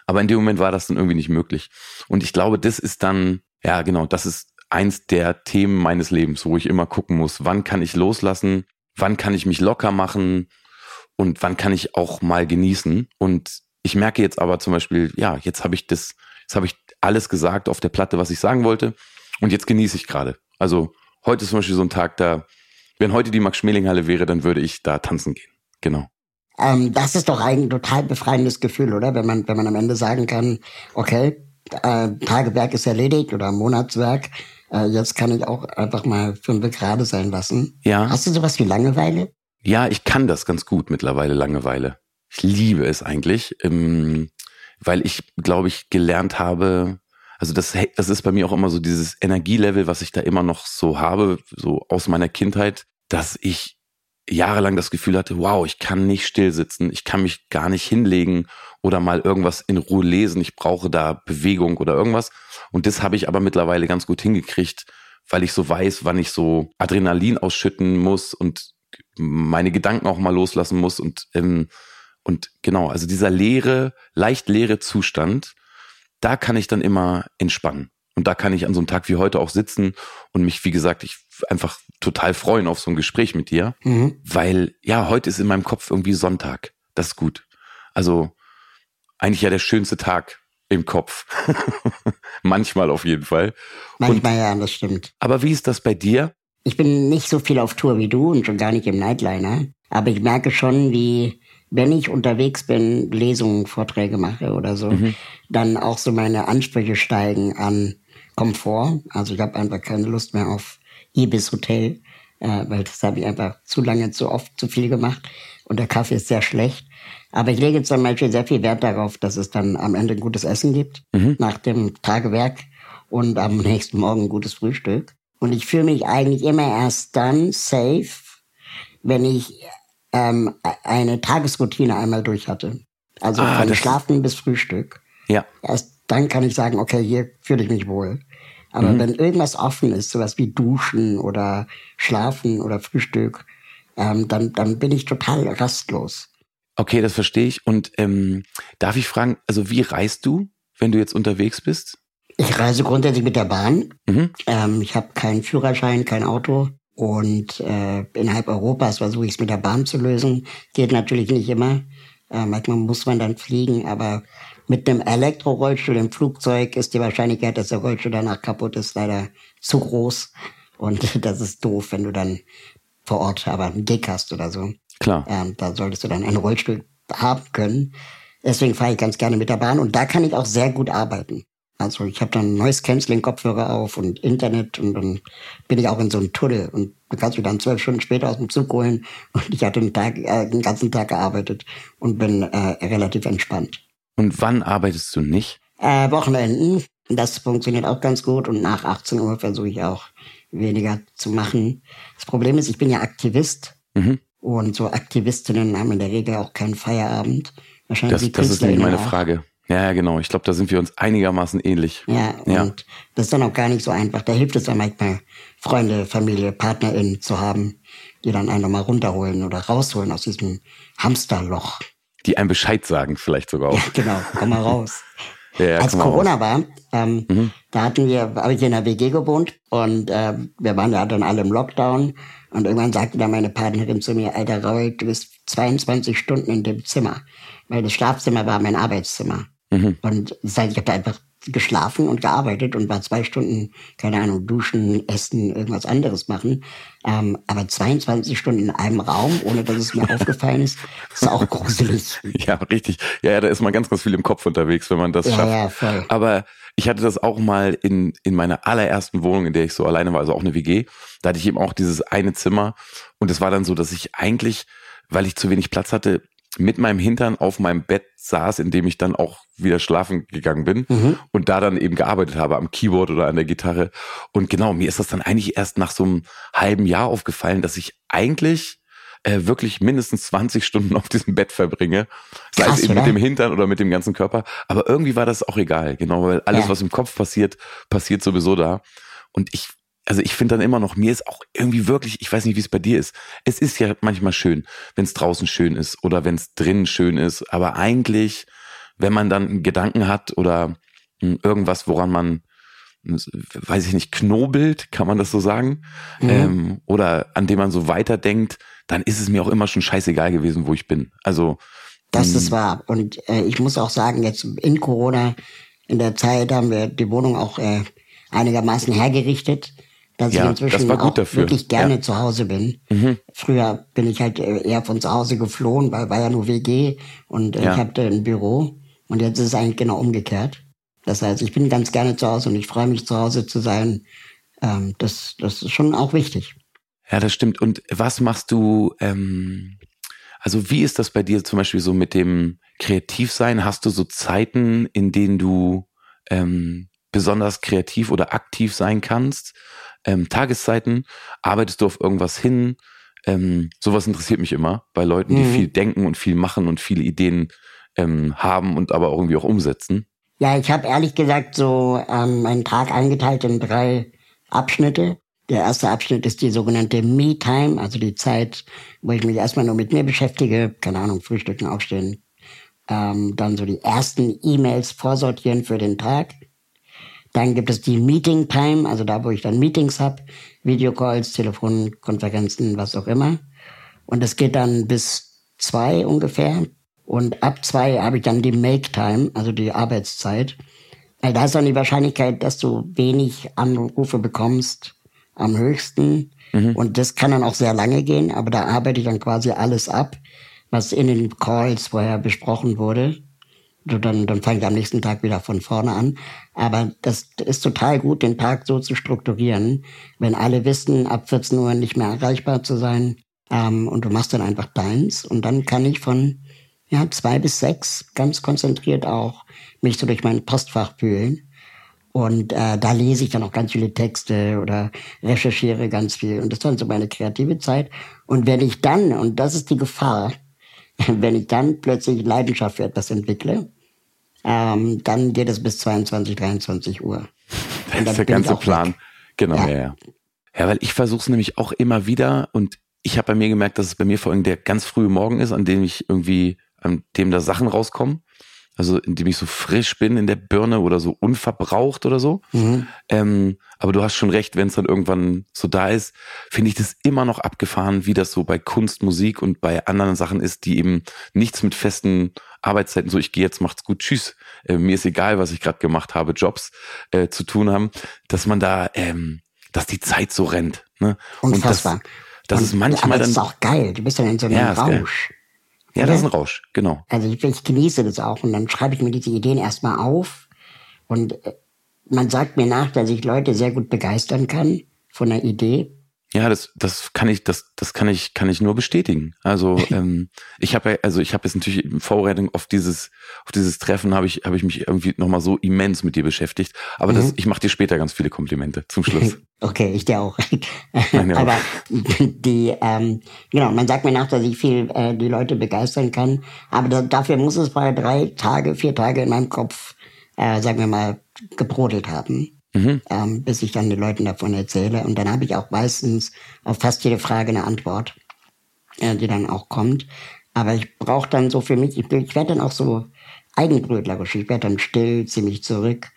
Aber in dem Moment war das dann irgendwie nicht möglich. Und ich glaube, das ist dann, ja genau, das ist eins der Themen meines Lebens, wo ich immer gucken muss, wann kann ich loslassen, wann kann ich mich locker machen und wann kann ich auch mal genießen. Und ich merke jetzt aber zum Beispiel, ja, jetzt habe ich das, jetzt habe ich alles gesagt auf der Platte, was ich sagen wollte. Und jetzt genieße ich gerade. Also heute ist zum Beispiel so ein Tag, da, wenn heute die Max-Schmeling-Halle wäre, dann würde ich da tanzen gehen. Genau. Ähm, das ist doch ein total befreiendes Gefühl, oder? Wenn man, wenn man am Ende sagen kann, okay, äh, Tagewerk ist erledigt oder Monatswerk, äh, jetzt kann ich auch einfach mal fünf gerade sein lassen. Ja. Hast du sowas wie Langeweile? Ja, ich kann das ganz gut mittlerweile, Langeweile. Ich liebe es eigentlich, ähm, weil ich, glaube ich, gelernt habe, also das, das ist bei mir auch immer so dieses Energielevel, was ich da immer noch so habe, so aus meiner Kindheit, dass ich jahrelang das Gefühl hatte, wow, ich kann nicht still sitzen, ich kann mich gar nicht hinlegen oder mal irgendwas in Ruhe lesen, ich brauche da Bewegung oder irgendwas. Und das habe ich aber mittlerweile ganz gut hingekriegt, weil ich so weiß, wann ich so Adrenalin ausschütten muss und meine Gedanken auch mal loslassen muss und ähm, und genau, also dieser leere, leicht leere Zustand, da kann ich dann immer entspannen. Und da kann ich an so einem Tag wie heute auch sitzen und mich, wie gesagt, ich einfach total freuen auf so ein Gespräch mit dir, mhm. weil ja, heute ist in meinem Kopf irgendwie Sonntag. Das ist gut. Also eigentlich ja der schönste Tag im Kopf. Manchmal auf jeden Fall. Manchmal und, ja, das stimmt. Aber wie ist das bei dir? Ich bin nicht so viel auf Tour wie du und schon gar nicht im Nightliner. Aber ich merke schon, wie wenn ich unterwegs bin, Lesungen, Vorträge mache oder so, mhm. dann auch so meine Ansprüche steigen an Komfort. Also ich habe einfach keine Lust mehr auf Ibis Hotel, äh, weil das habe ich einfach zu lange, zu oft, zu viel gemacht. Und der Kaffee ist sehr schlecht. Aber ich lege zum Beispiel sehr viel Wert darauf, dass es dann am Ende ein gutes Essen gibt, mhm. nach dem Tagewerk und am nächsten Morgen ein gutes Frühstück. Und ich fühle mich eigentlich immer erst dann safe, wenn ich ähm, eine Tagesroutine einmal durch hatte. Also ah, von Schlafen bis Frühstück. Ja. Erst dann kann ich sagen, okay, hier fühle ich mich wohl. Aber mhm. wenn irgendwas offen ist, sowas wie Duschen oder Schlafen oder Frühstück, ähm, dann, dann bin ich total rastlos. Okay, das verstehe ich. Und ähm, darf ich fragen, also wie reist du, wenn du jetzt unterwegs bist? Ich reise grundsätzlich mit der Bahn. Mhm. Ähm, ich habe keinen Führerschein, kein Auto. Und äh, innerhalb Europas versuche ich es mit der Bahn zu lösen. Geht natürlich nicht immer. Äh, manchmal muss man dann fliegen, aber Mit einem Elektrorollstuhl im Flugzeug ist die Wahrscheinlichkeit, dass der Rollstuhl danach kaputt ist, leider zu groß. Und das ist doof, wenn du dann vor Ort aber einen Gig hast oder so. Klar. Ähm, da solltest du dann einen Rollstuhl haben können. Deswegen fahre ich ganz gerne mit der Bahn und da kann ich auch sehr gut arbeiten. Also ich habe dann neues Canceling-Kopfhörer auf und Internet und dann bin ich auch in so einem Tunnel und dann kannst du dann zwölf Stunden später aus dem Zug holen und ich hatte den, Tag, äh, den ganzen Tag gearbeitet und bin äh, relativ entspannt. Und wann arbeitest du nicht? Äh, Wochenenden. Das funktioniert auch ganz gut und nach 18 Uhr versuche ich auch weniger zu machen. Das Problem ist, ich bin ja Aktivist Mhm. und so Aktivistinnen haben in der Regel auch keinen Feierabend. Wahrscheinlich Das, das ist nämlich meine auch. Frage. Ja, ja, genau. Ich glaube, da sind wir uns einigermaßen ähnlich. Ja, Ja. und das ist dann auch gar nicht so einfach. Da hilft es dann manchmal, Freunde, Familie, PartnerInnen zu haben, die dann einen nochmal runterholen oder rausholen aus diesem Hamsterloch. Die einem Bescheid sagen, vielleicht sogar Ja, auch. genau, komm mal raus. Ja, ja, Als Corona war, ähm, Mhm. da hatten wir, habe ich in der WG gewohnt und äh, wir waren ja dann alle im Lockdown und irgendwann sagte dann meine Partnerin zu mir, alter Raul, du bist 22 Stunden in dem Zimmer, weil das Schlafzimmer war mein Arbeitszimmer. Mhm. Und das heißt, ich habe da einfach geschlafen und gearbeitet und war zwei Stunden, keine Ahnung, duschen, essen, irgendwas anderes machen. Ähm, aber 22 Stunden in einem Raum, ohne dass es mir aufgefallen ist, ist auch gruselig. Ja, richtig. Ja, ja, da ist man ganz, ganz viel im Kopf unterwegs, wenn man das Ja, schafft. ja, voll. Aber ich hatte das auch mal in, in meiner allerersten Wohnung, in der ich so alleine war, also auch eine WG. Da hatte ich eben auch dieses eine Zimmer. Und es war dann so, dass ich eigentlich, weil ich zu wenig Platz hatte, mit meinem Hintern auf meinem Bett saß, in dem ich dann auch wieder schlafen gegangen bin Mhm. und da dann eben gearbeitet habe am Keyboard oder an der Gitarre. Und genau, mir ist das dann eigentlich erst nach so einem halben Jahr aufgefallen, dass ich eigentlich äh, wirklich mindestens 20 Stunden auf diesem Bett verbringe. Sei Krass, es eben mit oder? dem Hintern oder mit dem ganzen Körper. Aber irgendwie war das auch egal, genau, weil alles, Ja. was im Kopf passiert, passiert sowieso da. Und ich, also ich finde dann immer noch, mir ist auch irgendwie wirklich, ich weiß nicht, wie es bei dir ist. Es ist ja manchmal schön, wenn es draußen schön ist oder wenn es drinnen schön ist. Aber eigentlich, wenn man dann einen Gedanken hat oder mh, irgendwas, woran man, mh, weiß ich nicht, knobelt, kann man das so sagen? Mhm. Ähm, oder an dem man so weiterdenkt, dann ist es mir auch immer schon scheißegal gewesen, wo ich bin. Also, Das mh, ist wahr. Und äh, ich muss auch sagen, jetzt in Corona, in der Zeit haben wir die Wohnung auch äh, einigermaßen hergerichtet, dass Ja, ich inzwischen das war gut auch dafür. wirklich gerne Ja. zu Hause bin. Mhm. Früher bin ich halt äh, eher von zu Hause geflohen, weil war ja nur WG und äh, Ja. ich hatte ein Büro. Und jetzt ist es eigentlich genau umgekehrt. Das heißt, ich bin ganz gerne zu Hause und ich freue mich zu Hause zu sein. Ähm, das, das ist schon auch wichtig. Ja, das stimmt. Und was machst du, ähm, also wie ist das bei dir zum Beispiel so mit dem Kreativsein? Hast du so Zeiten, in denen du ähm, besonders kreativ oder aktiv sein kannst? Ähm, Tageszeiten? Arbeitest du auf irgendwas hin? Ähm, sowas interessiert mich immer bei Leuten, die Mhm. viel denken und viel machen und viele Ideen ähm, haben und aber auch irgendwie auch umsetzen. Ja, ich habe ehrlich gesagt so ähm, meinen Tag eingeteilt in drei Abschnitte. Der erste Abschnitt ist die sogenannte Me-Time, also die Zeit, wo ich mich erstmal nur mit mir beschäftige, keine Ahnung, frühstücken, aufstehen. Ähm, dann so die ersten E-Mails vorsortieren für den Tag. Dann gibt es die Meeting Time, also da, wo ich dann Meetings hab, Videocalls, Telefonkonferenzen, was auch immer. Und das geht dann bis zwei ungefähr. Und ab zwei habe ich dann die Make Time, also die Arbeitszeit. Weil da ist dann die Wahrscheinlichkeit, dass du wenig Anrufe bekommst, am höchsten. Und das kann dann auch sehr lange gehen, aber da arbeite ich dann quasi alles ab, was in den Calls vorher besprochen wurde. Dann, dann fange ich am nächsten Tag wieder von vorne an. Aber das ist total gut, den Tag so zu strukturieren, wenn alle wissen, ab 14 Uhr nicht mehr erreichbar zu sein. Ähm, und du machst dann einfach deins. Und dann kann ich von ja, zwei bis sechs ganz konzentriert auch mich so durch mein Postfach fühlen. Und äh, da lese ich dann auch ganz viele Texte oder recherchiere ganz viel. Und das ist dann so meine kreative Zeit. Und wenn ich dann, und das ist die Gefahr, wenn ich dann plötzlich Leidenschaft für etwas entwickle, ähm, dann geht es bis 22, 23 Uhr. Das ist der ganze Plan. weg. Genau, Ja. ja, ja. Ja, weil ich versuche es nämlich auch immer wieder und ich habe bei mir gemerkt, dass es bei mir vor allem der ganz frühe Morgen ist, an dem ich irgendwie, an dem da Sachen rauskommen. also indem ich so frisch bin in der Birne oder so unverbraucht oder so. Mhm. Ähm, aber du hast schon recht, wenn es dann irgendwann so da ist, finde ich das immer noch abgefahren, wie das so bei Kunst, Musik und bei anderen Sachen ist, die eben nichts mit festen Arbeitszeiten, so ich gehe jetzt, macht's gut, tschüss, äh, mir ist egal, was ich gerade gemacht habe, Jobs äh, zu tun haben, dass man da, ähm, dass die Zeit so rennt. Ne? Unfassbar. Und das, das und, ist manchmal aber das dann. ist auch geil. Du bist dann in so einem Ja. Rausch. Ja, das ist ein Rausch, genau. Also ich, ich genieße das auch und dann schreibe ich mir diese Ideen erstmal auf und äh, man sagt mir nach, dass ich Leute sehr gut begeistern kann von einer Idee. Ja, das, das kann ich, das, das kann ich, kann ich nur bestätigen. Also ähm, ich habe, ja- also ich habe jetzt natürlich in Vorbereitung auf dieses, auf dieses Treffen habe ich, habe ich mich irgendwie nochmal so immens mit dir beschäftigt. Aber das, ich mache dir später ganz viele Komplimente zum Schluss. Okay, ich dir auch. Meine auch. Aber die, ähm, genau, man sagt mir nach, dass ich viel äh, die Leute begeistern kann. Aber da, dafür muss es mal drei Tage, vier Tage in meinem Kopf, äh, sagen wir mal, gebrodelt haben. Ähm, bis ich dann den Leuten davon erzähle. Und dann habe ich auch meistens auf fast jede Frage eine Antwort, äh, die dann auch kommt. Aber ich brauche dann so für mich, ich, ich werde dann auch so eigenbrötlerisch. Ich werde dann still, ziemlich zurück,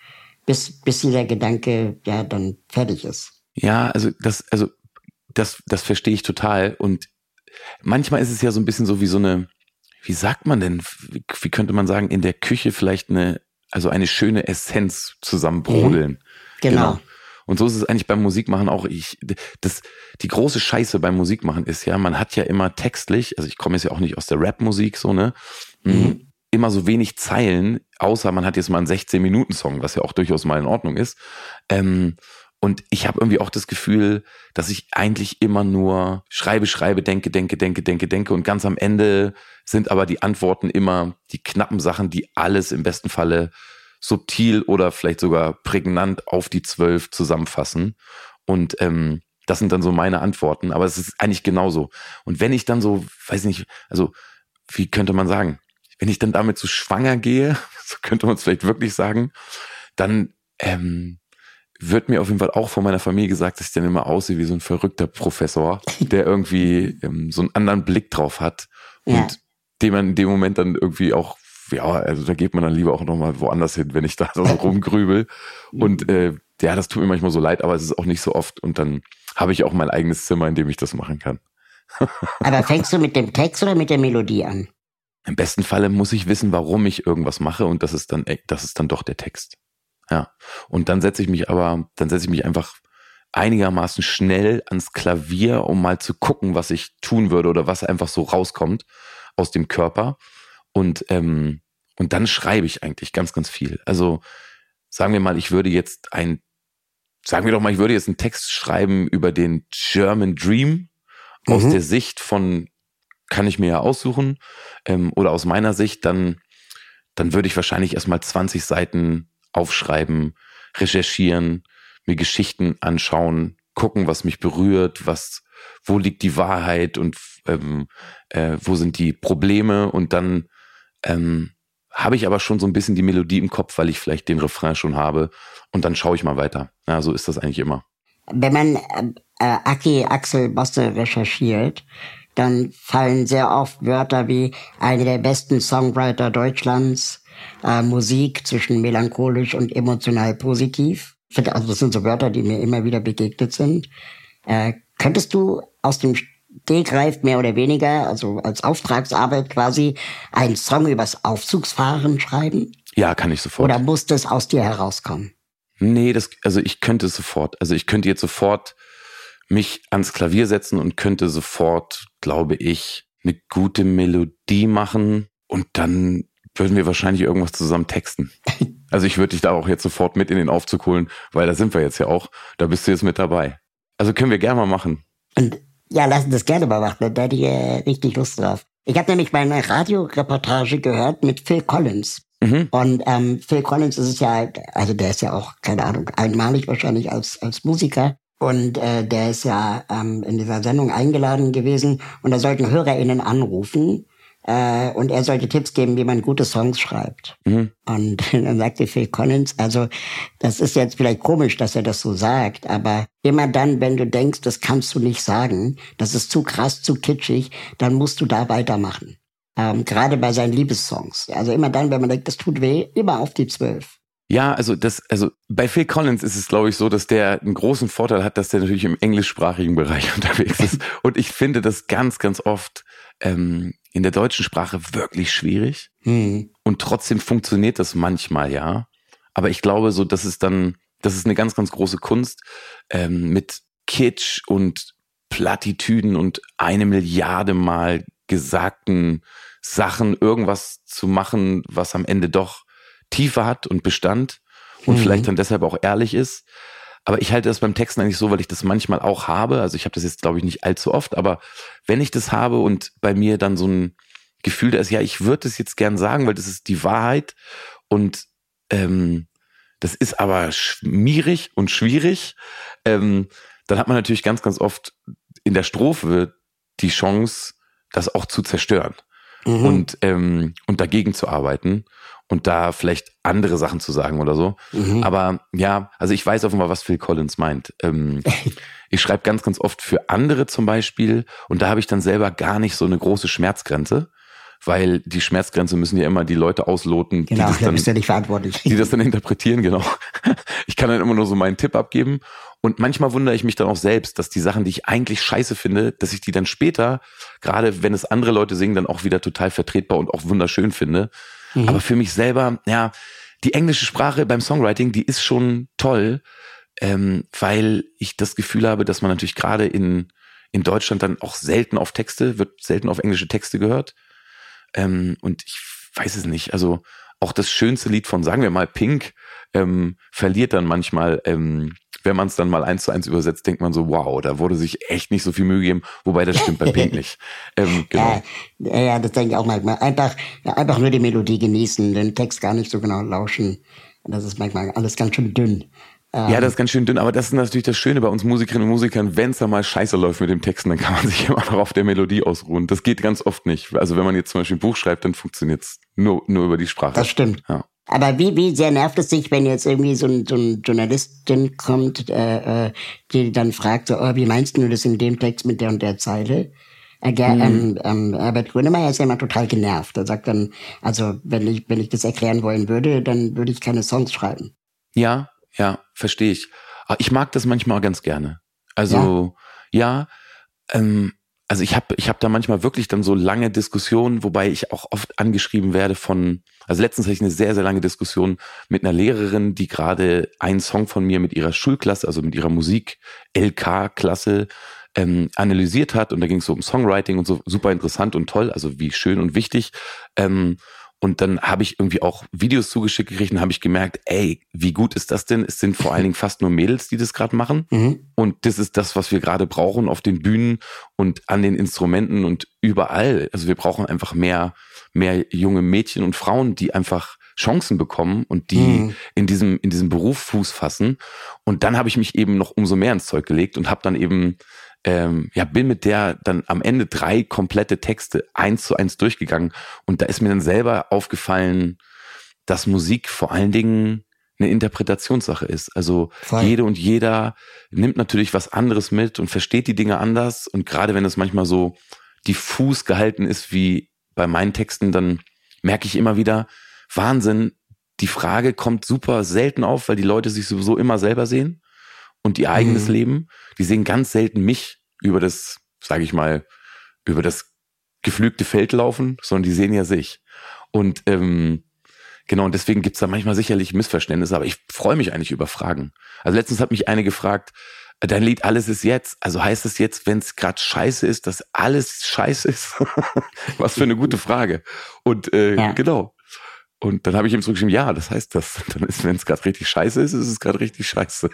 bis, bis dieser Gedanke ja dann fertig ist. Ja, also das, also das, das verstehe ich total. Und manchmal ist es ja so ein bisschen so wie so eine, wie sagt man denn, wie, wie könnte man sagen, in der Küche vielleicht eine, also eine schöne Essenz zusammenbrodeln. Genau. Und so ist es eigentlich beim Musikmachen auch. Ich, das, die große Scheiße beim Musikmachen ist ja, man hat ja immer textlich, also ich komme jetzt ja auch nicht aus der Rap-Musik, so, ne? Mhm. Immer so wenig Zeilen, außer man hat jetzt mal einen 16-Minuten-Song, was ja auch durchaus mal in Ordnung ist. Ähm, und ich habe irgendwie auch das Gefühl, dass ich eigentlich immer nur schreibe, schreibe, denke, denke, denke, denke, denke. Und ganz am Ende sind aber die Antworten immer die knappen Sachen, die alles im besten Falle subtil oder vielleicht sogar prägnant auf die zwölf zusammenfassen. Und ähm, das sind dann so meine Antworten. Aber es ist eigentlich genauso. Und wenn ich dann so, weiß nicht, also wie könnte man sagen, wenn ich dann damit so schwanger gehe, so könnte man es vielleicht wirklich sagen, dann ähm, wird mir auf jeden Fall auch von meiner Familie gesagt, dass ich dann immer aussehe wie so ein verrückter Professor, der irgendwie ähm, so einen anderen Blick drauf hat und Ja. dem man in dem Moment dann irgendwie auch, ja, also da geht man dann lieber auch nochmal woanders hin, wenn ich da so rumgrübel. Und äh, ja, das tut mir manchmal so leid, aber es ist auch nicht so oft. Und dann habe ich auch mein eigenes Zimmer, in dem ich das machen kann. Aber fängst du mit dem Text oder mit der Melodie an? Im besten Falle muss ich wissen, warum ich irgendwas mache und das ist dann, e- das ist dann doch der Text. Ja. Und dann setze ich mich aber, dann setze ich mich einfach einigermaßen schnell ans Klavier, um mal zu gucken, was ich tun würde oder was einfach so rauskommt aus dem Körper. Und, ähm, und dann schreibe ich eigentlich ganz, ganz viel. Also sagen wir mal, ich würde jetzt ein, sagen wir doch mal, ich würde jetzt einen Text schreiben über den German Dream aus Mhm. der Sicht von, kann ich mir ja aussuchen, ähm, oder aus meiner Sicht, dann, dann würde ich wahrscheinlich erstmal 20 Seiten aufschreiben, recherchieren, mir Geschichten anschauen, gucken, was mich berührt, was, wo liegt die Wahrheit und ähm, äh, wo sind die Probleme und dann ähm, habe ich aber schon so ein bisschen die Melodie im Kopf, weil ich vielleicht den Refrain schon habe und dann schaue ich mal weiter. Ja, so ist das eigentlich immer. Wenn man äh, äh, Aki Axel Bosse recherchiert, dann fallen sehr oft Wörter wie eine der besten Songwriter Deutschlands, äh, Musik zwischen melancholisch und emotional positiv. Also das sind so Wörter, die mir immer wieder begegnet sind. Äh, könntest du aus dem Stegreif mehr oder weniger, also als Auftragsarbeit quasi, einen Song übers Aufzugsfahren schreiben? Ja, kann ich sofort. Oder muss das aus dir herauskommen? Nee, das, also ich könnte es sofort. Also ich könnte jetzt sofort mich ans Klavier setzen und könnte sofort, glaube ich, eine gute Melodie machen und dann würden wir wahrscheinlich irgendwas zusammen texten. Also ich würde dich da auch jetzt sofort mit in den Aufzug holen, weil da sind wir jetzt ja auch. Da bist du jetzt mit dabei. Also können wir gerne mal machen. Und ja, lassen das gerne mal machen, da hätte ich äh, richtig Lust drauf. Ich habe nämlich mal eine Radioreportage gehört mit Phil Collins. Mhm. Und ähm, Phil Collins ist es ja, also der ist ja auch, keine Ahnung, einmalig wahrscheinlich als, als Musiker. Und äh, der ist ja ähm, in dieser Sendung eingeladen gewesen und da sollten HörerInnen anrufen äh, und er sollte Tipps geben, wie man gute Songs schreibt. Mhm. Und dann sagte Phil Collins, also das ist jetzt vielleicht komisch, dass er das so sagt, aber immer dann, wenn du denkst, das kannst du nicht sagen, das ist zu krass, zu kitschig, dann musst du da weitermachen. Ähm, gerade bei seinen Liebessongs. Also immer dann, wenn man denkt, das tut weh, immer auf die Zwölf. Ja, also das, also bei Phil Collins ist es, glaube ich, so, dass der einen großen Vorteil hat, dass der natürlich im englischsprachigen Bereich unterwegs ist. Und ich finde das ganz, ganz oft ähm, in der deutschen Sprache wirklich schwierig. Mhm. Und trotzdem funktioniert das manchmal, ja. Aber ich glaube, so, das ist dann, das ist eine ganz, ganz große Kunst ähm, mit Kitsch und Plattitüden und eine Milliarde Mal gesagten Sachen irgendwas zu machen, was am Ende doch Tiefe hat und Bestand und mhm. vielleicht dann deshalb auch ehrlich ist. Aber ich halte das beim Texten eigentlich so, weil ich das manchmal auch habe. Also ich habe das jetzt, glaube ich, nicht allzu oft, aber wenn ich das habe und bei mir dann so ein Gefühl da ist, ja, ich würde es jetzt gern sagen, weil das ist die Wahrheit. Und ähm, das ist aber schmierig und schwierig, ähm, dann hat man natürlich ganz, ganz oft in der Strophe die Chance, das auch zu zerstören mhm. und, ähm, und dagegen zu arbeiten und da vielleicht andere Sachen zu sagen oder so. Mhm. Aber ja, also ich weiß offenbar, was Phil Collins meint. Ähm, ich schreibe ganz, ganz oft für andere zum Beispiel und da habe ich dann selber gar nicht so eine große Schmerzgrenze weil die Schmerzgrenze müssen ja immer die Leute ausloten, genau, die das dann, bist ja nicht verantwortlich. die das dann interpretieren, genau. Ich kann dann immer nur so meinen Tipp abgeben und manchmal wundere ich mich dann auch selbst, dass die Sachen, die ich eigentlich scheiße finde, dass ich die dann später, gerade wenn es andere Leute singen, dann auch wieder total vertretbar und auch wunderschön finde. Mhm. Aber für mich selber, ja, die englische Sprache beim Songwriting, die ist schon toll, ähm, weil ich das Gefühl habe, dass man natürlich gerade in, in Deutschland dann auch selten auf Texte, wird selten auf englische Texte gehört. Ähm, und ich weiß es nicht. Also auch das schönste Lied von, sagen wir mal, Pink, ähm, verliert dann manchmal, ähm, wenn man es dann mal eins zu eins übersetzt, denkt man so, wow, da wurde sich echt nicht so viel Mühe gegeben, wobei das stimmt bei Pink nicht. Ähm, genau. ja, ja, das denke ich auch manchmal. Einfach, ja, einfach nur die Melodie genießen, den Text gar nicht so genau lauschen. Das ist manchmal alles ganz schön dünn. Ja, das ist ganz schön dünn, aber das ist natürlich das Schöne bei uns Musikerinnen und Musikern, wenn es da mal scheiße läuft mit dem Texten, dann kann man sich immer noch auf der Melodie ausruhen. Das geht ganz oft nicht. Also wenn man jetzt zum Beispiel ein Buch schreibt, dann funktioniert's nur, nur über die Sprache. Das stimmt. Ja. Aber wie, wie sehr nervt es dich, wenn jetzt irgendwie so ein, so ein Journalistin kommt, äh, äh, die dann fragt, so, oh, wie meinst du das in dem Text mit der und der Zeile? Äh, mhm. ähm, ähm, Herbert Grönemeyer ist ja immer total genervt. Er sagt dann, also wenn ich, wenn ich das erklären wollen würde, dann würde ich keine Songs schreiben. Ja, ja, verstehe ich. Aber ich mag das manchmal ganz gerne. Also ja, ja ähm, also ich habe ich hab da manchmal wirklich dann so lange Diskussionen, wobei ich auch oft angeschrieben werde von, also letztens hatte ich eine sehr, sehr lange Diskussion mit einer Lehrerin, die gerade einen Song von mir mit ihrer Schulklasse, also mit ihrer Musik-LK-Klasse ähm, analysiert hat und da ging es so um Songwriting und so super interessant und toll, also wie schön und wichtig. Ähm, und dann habe ich irgendwie auch Videos zugeschickt gekriegt und habe ich gemerkt, ey, wie gut ist das denn? Es sind vor allen Dingen fast nur Mädels, die das gerade machen. Mhm. Und das ist das, was wir gerade brauchen auf den Bühnen und an den Instrumenten und überall. Also wir brauchen einfach mehr, mehr junge Mädchen und Frauen, die einfach Chancen bekommen und die mhm. in diesem in diesem Beruf Fuß fassen. Und dann habe ich mich eben noch umso mehr ins Zeug gelegt und habe dann eben ähm, ja, bin mit der dann am Ende drei komplette Texte eins zu eins durchgegangen. Und da ist mir dann selber aufgefallen, dass Musik vor allen Dingen eine Interpretationssache ist. Also Voll. jede und jeder nimmt natürlich was anderes mit und versteht die Dinge anders. Und gerade wenn es manchmal so diffus gehalten ist wie bei meinen Texten, dann merke ich immer wieder, Wahnsinn, die Frage kommt super selten auf, weil die Leute sich sowieso immer selber sehen und ihr eigenes mhm. Leben. Die sehen ganz selten mich über das, sage ich mal, über das geflügte Feld laufen, sondern die sehen ja sich. Und ähm, genau, und deswegen gibt's da manchmal sicherlich Missverständnisse, aber ich freue mich eigentlich über Fragen. Also letztens hat mich eine gefragt, dein Lied Alles ist jetzt, also heißt es jetzt, wenn es gerade scheiße ist, dass alles scheiße ist? Was für eine gute Frage. Und äh, ja. genau, und dann habe ich ihm zurückgeschrieben, ja, das heißt das. Dann ist, wenn es gerade richtig scheiße ist, ist es gerade richtig scheiße.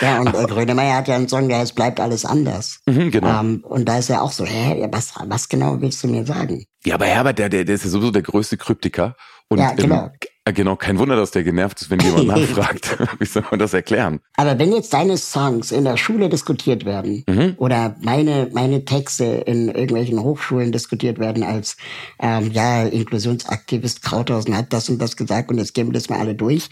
Ja, und äh, Grönemeyer hat ja einen Song, der heißt Bleibt alles anders. Mhm, genau. Ähm, und da ist er auch so, hä, was, was genau willst du mir sagen? Ja, aber Herbert, der, der, der ist ja sowieso der größte Kryptiker. Und ja, genau. Ähm, äh, genau, kein Wunder, dass der genervt ist, wenn jemand nachfragt. Wie soll man das erklären? Aber wenn jetzt deine Songs in der Schule diskutiert werden mhm. oder meine, meine Texte in irgendwelchen Hochschulen diskutiert werden als, ähm, ja, Inklusionsaktivist Krauthausen hat das und das gesagt und jetzt gehen wir das mal alle durch,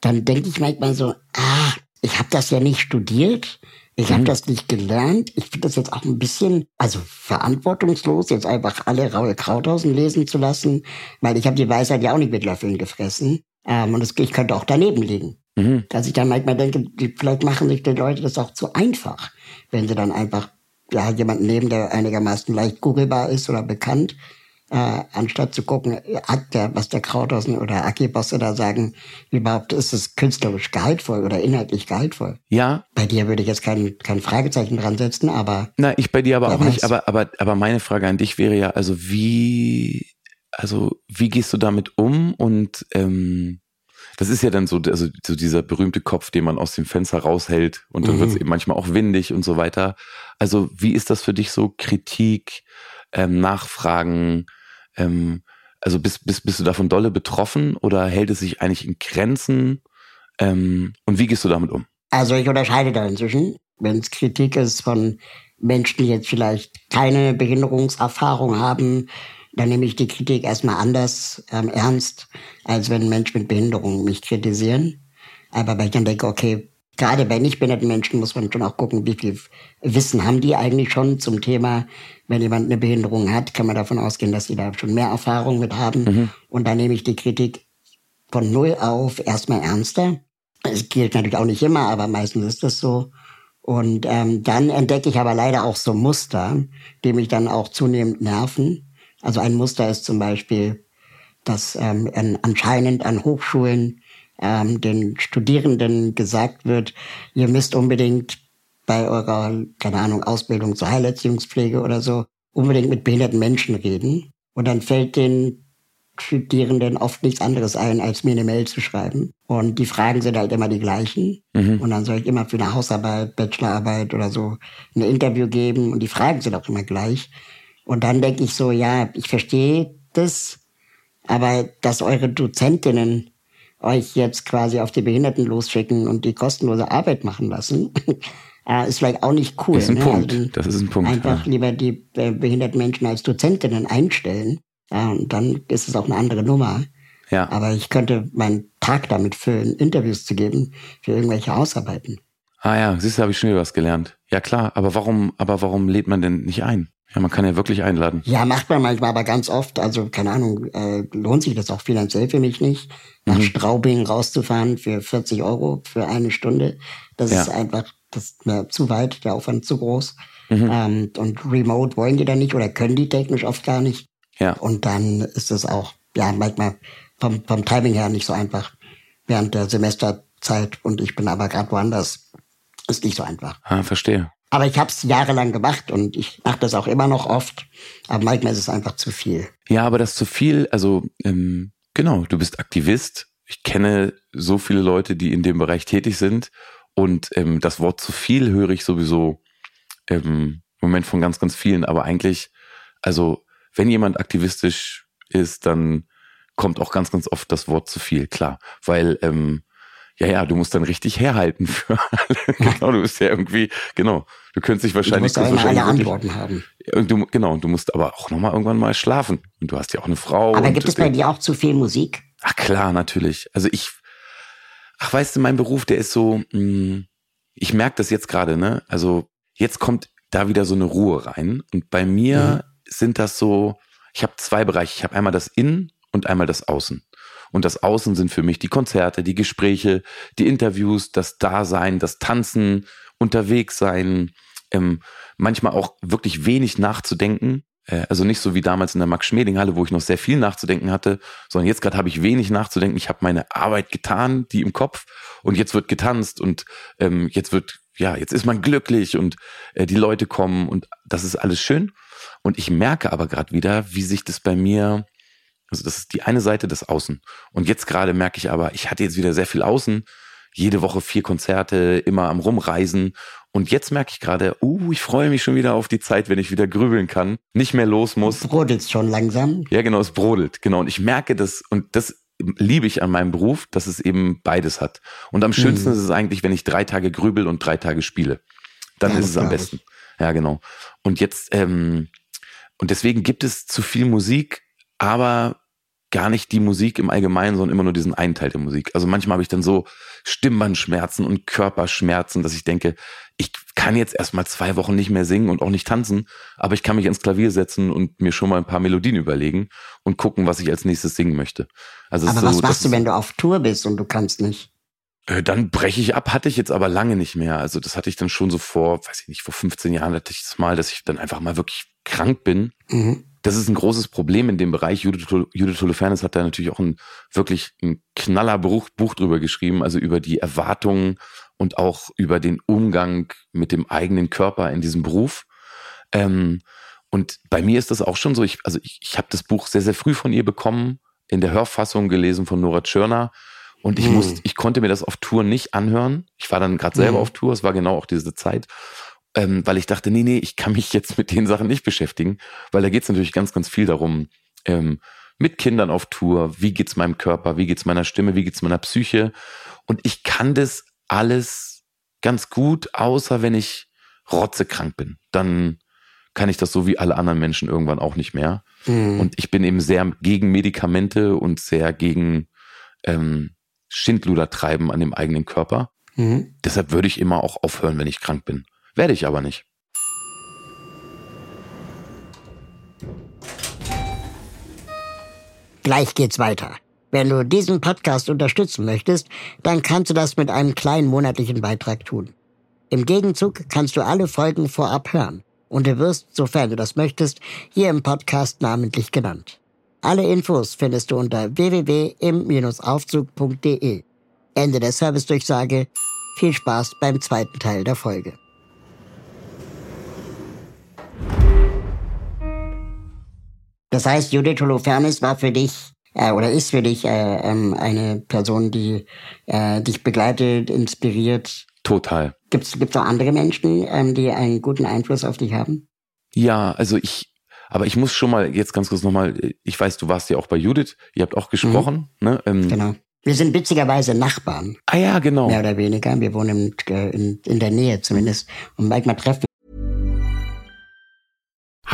dann denke ich manchmal so, ah, ich habe das ja nicht studiert, Ich habe mhm. das nicht gelernt. Ich finde das jetzt auch ein bisschen, also verantwortungslos, jetzt einfach alle Raue Krauthausen lesen zu lassen, weil ich habe die Weisheit ja auch nicht mit Löffeln gefressen. Ähm, und das, ich könnte auch daneben liegen. Mhm. Dass ich dann manchmal denke, die, vielleicht machen sich die Leute das auch zu einfach, wenn sie dann einfach ja, jemanden nehmen, der einigermaßen leicht googelbar ist oder bekannt, äh, anstatt zu gucken, hat der, was der Krauthausen oder Aki-Bosse da sagen, überhaupt ist es künstlerisch gehaltvoll oder inhaltlich gehaltvoll. Ja. Bei dir würde ich jetzt kein, kein Fragezeichen dran setzen, aber. Na, ich bei dir aber auch weiß. nicht, aber, aber, aber meine Frage an dich wäre ja, also wie, also wie gehst du damit um und ähm, das ist ja dann so, also so dieser berühmte Kopf, den man aus dem Fenster raushält und dann mhm. wird es eben manchmal auch windig und so weiter. Also wie ist das für dich so Kritik, ähm, Nachfragen? Ähm, also bist, bist, bist du davon dolle betroffen oder hält es sich eigentlich in Grenzen? Ähm, und wie gehst du damit um? Also ich unterscheide da inzwischen. Wenn es Kritik ist von Menschen, die jetzt vielleicht keine Behinderungserfahrung haben, dann nehme ich die Kritik erstmal anders ähm, ernst, als wenn Menschen mit Behinderung mich kritisieren. Aber weil ich dann denke, okay, gerade bei nicht behinderten Menschen muss man schon auch gucken, wie viel Wissen haben die eigentlich schon zum Thema, wenn jemand eine Behinderung hat, kann man davon ausgehen, dass sie da schon mehr Erfahrung mit haben. Mhm. Und dann nehme ich die Kritik von null auf erstmal ernster. Es gilt natürlich auch nicht immer, aber meistens ist das so. Und ähm, dann entdecke ich aber leider auch so Muster, die mich dann auch zunehmend nerven. Also ein Muster ist zum Beispiel, dass ähm, anscheinend an Hochschulen ähm, den Studierenden gesagt wird, ihr müsst unbedingt bei eurer, keine Ahnung, Ausbildung zur Heilerziehungspflege oder so, unbedingt mit behinderten Menschen reden. Und dann fällt den Studierenden oft nichts anderes ein, als mir eine Mail zu schreiben. Und die Fragen sind halt immer die gleichen. Mhm. Und dann soll ich immer für eine Hausarbeit, Bachelorarbeit oder so ein Interview geben. Und die Fragen sind auch immer gleich. Und dann denke ich so, ja, ich verstehe das, aber dass eure Dozentinnen euch jetzt quasi auf die Behinderten losschicken und die kostenlose Arbeit machen lassen, äh, ist vielleicht auch nicht cool. Das ist ein ne? Punkt. Also das ist ein Punkt. Einfach ja. lieber die äh, behinderten Menschen als Dozentinnen einstellen. Ja, und dann ist es auch eine andere Nummer. Ja. Aber ich könnte meinen Tag damit füllen, Interviews zu geben für irgendwelche Hausarbeiten. Ah ja, siehst du, habe ich schnell was gelernt. Ja klar, aber warum, aber warum lädt man denn nicht ein? Ja, man kann ja wirklich einladen. Ja, macht man manchmal, aber ganz oft. Also, keine Ahnung, äh, lohnt sich das auch finanziell für mich nicht, nach mhm. Straubing rauszufahren für 40 Euro für eine Stunde. Das ja. ist einfach das ist mir zu weit, der Aufwand zu groß. Mhm. Ähm, und remote wollen die da nicht oder können die technisch oft gar nicht. Ja. Und dann ist es auch, ja, manchmal vom, vom Timing her nicht so einfach während der Semesterzeit und ich bin aber gerade woanders. Ist nicht so einfach. Ah, verstehe. Aber ich habe es jahrelang gemacht und ich mache das auch immer noch oft. Aber manchmal ist es einfach zu viel. Ja, aber das zu viel, also ähm, genau, du bist Aktivist. Ich kenne so viele Leute, die in dem Bereich tätig sind. Und ähm, das Wort zu viel höre ich sowieso ähm, im Moment von ganz, ganz vielen. Aber eigentlich, also wenn jemand aktivistisch ist, dann kommt auch ganz, ganz oft das Wort zu viel, klar. Weil ähm, ja, ja, du musst dann richtig herhalten für alle. genau, du bist ja irgendwie, genau. Du könntest dich wahrscheinlich. Du musst wahrscheinlich alle Antworten haben. Du, genau, du musst aber auch nochmal irgendwann mal schlafen. Und du hast ja auch eine Frau. Aber gibt es bei dir auch zu viel Musik? Ach klar, natürlich. Also ich, ach weißt du, mein Beruf, der ist so, mh, hm, ich merke das jetzt gerade, ne? Also jetzt kommt da wieder so eine Ruhe rein. Und bei mir mhm. sind das so, ich habe zwei Bereiche. Ich habe einmal das Innen und einmal das Außen. Und das Außen sind für mich die Konzerte, die Gespräche, die Interviews, das Dasein, das Tanzen, unterwegs sein, ähm, manchmal auch wirklich wenig nachzudenken. Äh, also nicht so wie damals in der Max-Schmeling-Halle, wo ich noch sehr viel nachzudenken hatte, sondern jetzt gerade habe ich wenig nachzudenken. Ich habe meine Arbeit getan, die im Kopf, und jetzt wird getanzt und ähm, jetzt wird, ja, jetzt ist man glücklich und äh, die Leute kommen und das ist alles schön. Und ich merke aber gerade wieder, wie sich das bei mir also das ist die eine Seite des Außen. Und jetzt gerade merke ich aber, ich hatte jetzt wieder sehr viel Außen, jede Woche vier Konzerte, immer am Rumreisen. Und jetzt merke ich gerade, uh, ich freue mich schon wieder auf die Zeit, wenn ich wieder grübeln kann, nicht mehr los muss. Brodelt schon langsam. Ja, genau, es brodelt. Genau. Und ich merke das, und das liebe ich an meinem Beruf, dass es eben beides hat. Und am schönsten mhm. ist es eigentlich, wenn ich drei Tage grübel und drei Tage spiele. Dann ja, ist es am besten. Ich. Ja, genau. Und jetzt, ähm, und deswegen gibt es zu viel Musik, aber gar nicht die Musik im Allgemeinen, sondern immer nur diesen einen Teil der Musik. Also manchmal habe ich dann so Stimmbandschmerzen und Körperschmerzen, dass ich denke, ich kann jetzt erstmal zwei Wochen nicht mehr singen und auch nicht tanzen, aber ich kann mich ins Klavier setzen und mir schon mal ein paar Melodien überlegen und gucken, was ich als nächstes singen möchte. Also aber was so, machst du, wenn du auf Tour bist und du kannst nicht? Äh, dann breche ich ab, hatte ich jetzt aber lange nicht mehr. Also das hatte ich dann schon so vor, weiß ich nicht, vor 15 Jahren hatte ich das mal, dass ich dann einfach mal wirklich krank bin. Mhm. Das ist ein großes Problem in dem Bereich. Judith, Judith Holofernes hat da natürlich auch ein wirklich ein knaller Buch, Buch drüber geschrieben, also über die Erwartungen und auch über den Umgang mit dem eigenen Körper in diesem Beruf. Ähm, und bei mir ist das auch schon so. Ich, also ich, ich habe das Buch sehr, sehr früh von ihr bekommen, in der Hörfassung gelesen von Nora Tschörner. Und ich hm. musste, ich konnte mir das auf Tour nicht anhören. Ich war dann gerade selber hm. auf Tour, es war genau auch diese Zeit. Ähm, weil ich dachte, nee, nee, ich kann mich jetzt mit den Sachen nicht beschäftigen, weil da geht es natürlich ganz, ganz viel darum, ähm, mit Kindern auf Tour, wie geht's meinem Körper, wie geht's meiner Stimme, wie geht's meiner Psyche. Und ich kann das alles ganz gut, außer wenn ich rotzekrank bin. Dann kann ich das so wie alle anderen Menschen irgendwann auch nicht mehr. Mhm. Und ich bin eben sehr gegen Medikamente und sehr gegen ähm, Schindluder treiben an dem eigenen Körper. Mhm. Deshalb würde ich immer auch aufhören, wenn ich krank bin. Werde ich aber nicht. Gleich geht's weiter. Wenn du diesen Podcast unterstützen möchtest, dann kannst du das mit einem kleinen monatlichen Beitrag tun. Im Gegenzug kannst du alle Folgen vorab hören und du wirst, sofern du das möchtest, hier im Podcast namentlich genannt. Alle Infos findest du unter www.im-aufzug.de. Ende der Servicedurchsage. Viel Spaß beim zweiten Teil der Folge. Das heißt, Judith Holofernes war für dich äh, oder ist für dich äh, ähm, eine Person, die äh, dich begleitet, inspiriert? Total. Gibt es auch andere Menschen, ähm, die einen guten Einfluss auf dich haben? Ja, also ich, aber ich muss schon mal jetzt ganz kurz nochmal, ich weiß, du warst ja auch bei Judith, ihr habt auch gesprochen. Mhm. Ne? Ähm, genau. Wir sind witzigerweise Nachbarn. Ah ja, genau. Mehr oder weniger. Wir wohnen in, äh, in, in der Nähe zumindest. Und manchmal treffen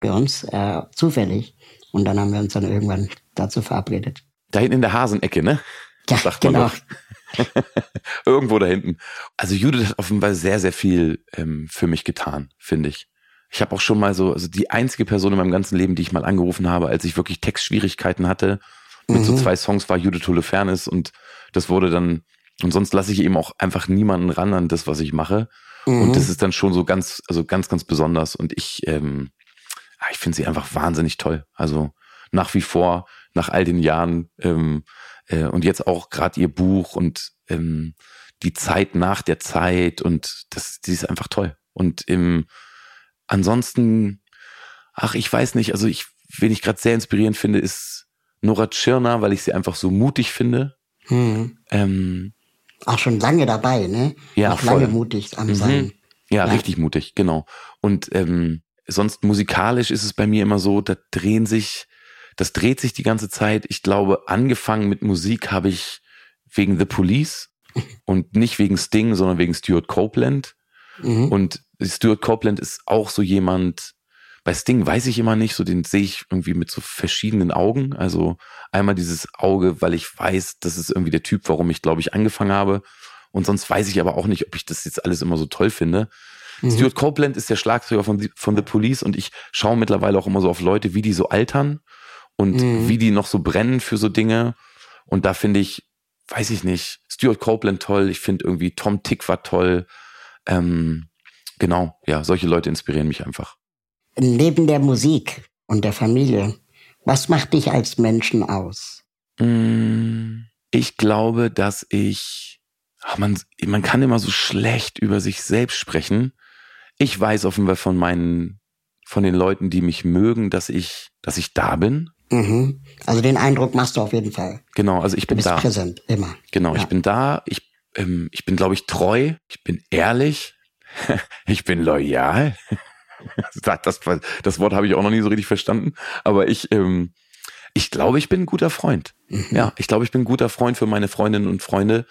Bei uns, äh, zufällig. Und dann haben wir uns dann irgendwann dazu verabredet. Da hinten in der Hasenecke, ne? Ja, genau. Irgendwo da hinten. Also Judith hat offenbar sehr, sehr viel ähm, für mich getan, finde ich. Ich habe auch schon mal so, also die einzige Person in meinem ganzen Leben, die ich mal angerufen habe, als ich wirklich Textschwierigkeiten hatte, mit mhm. so zwei Songs war Judith Holofernes und das wurde dann, und sonst lasse ich eben auch einfach niemanden ran an das, was ich mache. Mhm. Und das ist dann schon so ganz, also ganz, ganz besonders. Und ich, ähm, ich finde sie einfach wahnsinnig toll. Also nach wie vor, nach all den Jahren, ähm, äh, und jetzt auch gerade ihr Buch und ähm, die Zeit nach der Zeit und das, die ist einfach toll. Und im ansonsten, ach, ich weiß nicht, also ich, wen ich gerade sehr inspirierend finde, ist Nora Tschirner, weil ich sie einfach so mutig finde. Hm. Ähm, auch schon lange dabei, ne? Ja, Auch lange mutig am mhm. sein. Ja, ja, richtig mutig, genau. Und ähm, sonst musikalisch ist es bei mir immer so, da drehen sich das dreht sich die ganze Zeit. Ich glaube, angefangen mit Musik habe ich wegen The Police und nicht wegen Sting, sondern wegen Stuart Copeland. Mhm. Und Stuart Copeland ist auch so jemand, bei Sting weiß ich immer nicht, so den sehe ich irgendwie mit so verschiedenen Augen. Also einmal dieses Auge, weil ich weiß, das ist irgendwie der Typ, warum ich, glaube ich, angefangen habe. Und sonst weiß ich aber auch nicht, ob ich das jetzt alles immer so toll finde. Mhm. Stuart Copeland ist der Schlagzeuger von, The, von The Police und ich schaue mittlerweile auch immer so auf Leute, wie die so altern und mhm. wie die noch so brennen für so Dinge. Und da finde ich, weiß ich nicht, Stuart Copeland toll, ich finde irgendwie Tom Tick war toll. Ähm, genau, ja, solche Leute inspirieren mich einfach. Neben der Musik und der Familie, was macht dich als Menschen aus? Mm, ich glaube, dass ich, ach man, man kann immer so schlecht über sich selbst sprechen. Ich weiß offenbar von meinen, von den Leuten, die mich mögen, dass ich, dass ich da bin, Mhm. Also den Eindruck machst du auf jeden Fall. Genau, also ich bin du bist da. präsent, immer. Genau, ja. ich bin da. Ich ähm, ich bin, glaube ich, treu, ich bin ehrlich, ich bin loyal. das, das, das Wort habe ich auch noch nie so richtig verstanden, aber ich, ähm, ich glaube, ich bin ein guter Freund. Mhm. Ja, ich glaube, ich bin ein guter Freund für meine Freundinnen und Freunde.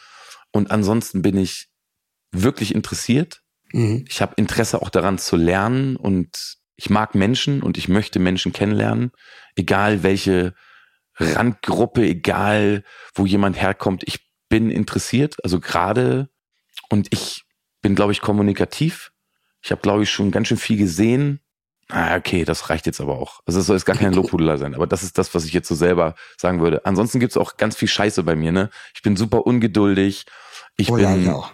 Und ansonsten bin ich wirklich interessiert. Mhm. Ich habe Interesse auch daran zu lernen und ich mag Menschen und ich möchte Menschen kennenlernen, egal welche Randgruppe, egal wo jemand herkommt. Ich bin interessiert, also gerade und ich bin, glaube ich, kommunikativ. Ich habe, glaube ich, schon ganz schön viel gesehen. Ah, okay, das reicht jetzt aber auch. Also es soll jetzt gar kein Lobhudeler sein, aber das ist das, was ich jetzt so selber sagen würde. Ansonsten gibt's auch ganz viel Scheiße bei mir, ne? Ich bin super ungeduldig. Ich oh, bin ja,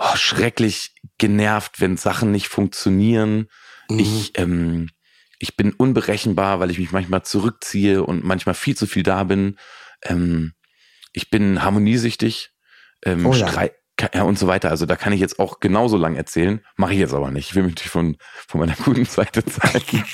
oh, schrecklich genervt, wenn Sachen nicht funktionieren. Mhm. Ich, ähm, ich bin unberechenbar, weil ich mich manchmal zurückziehe und manchmal viel zu viel da bin. Ähm, ich bin harmoniesüchtig. Ähm, oh, ja ja, und so weiter. Also da kann ich jetzt auch genauso lang erzählen. Mache ich jetzt aber nicht. Ich will mich natürlich von, von meiner guten Seite zeigen.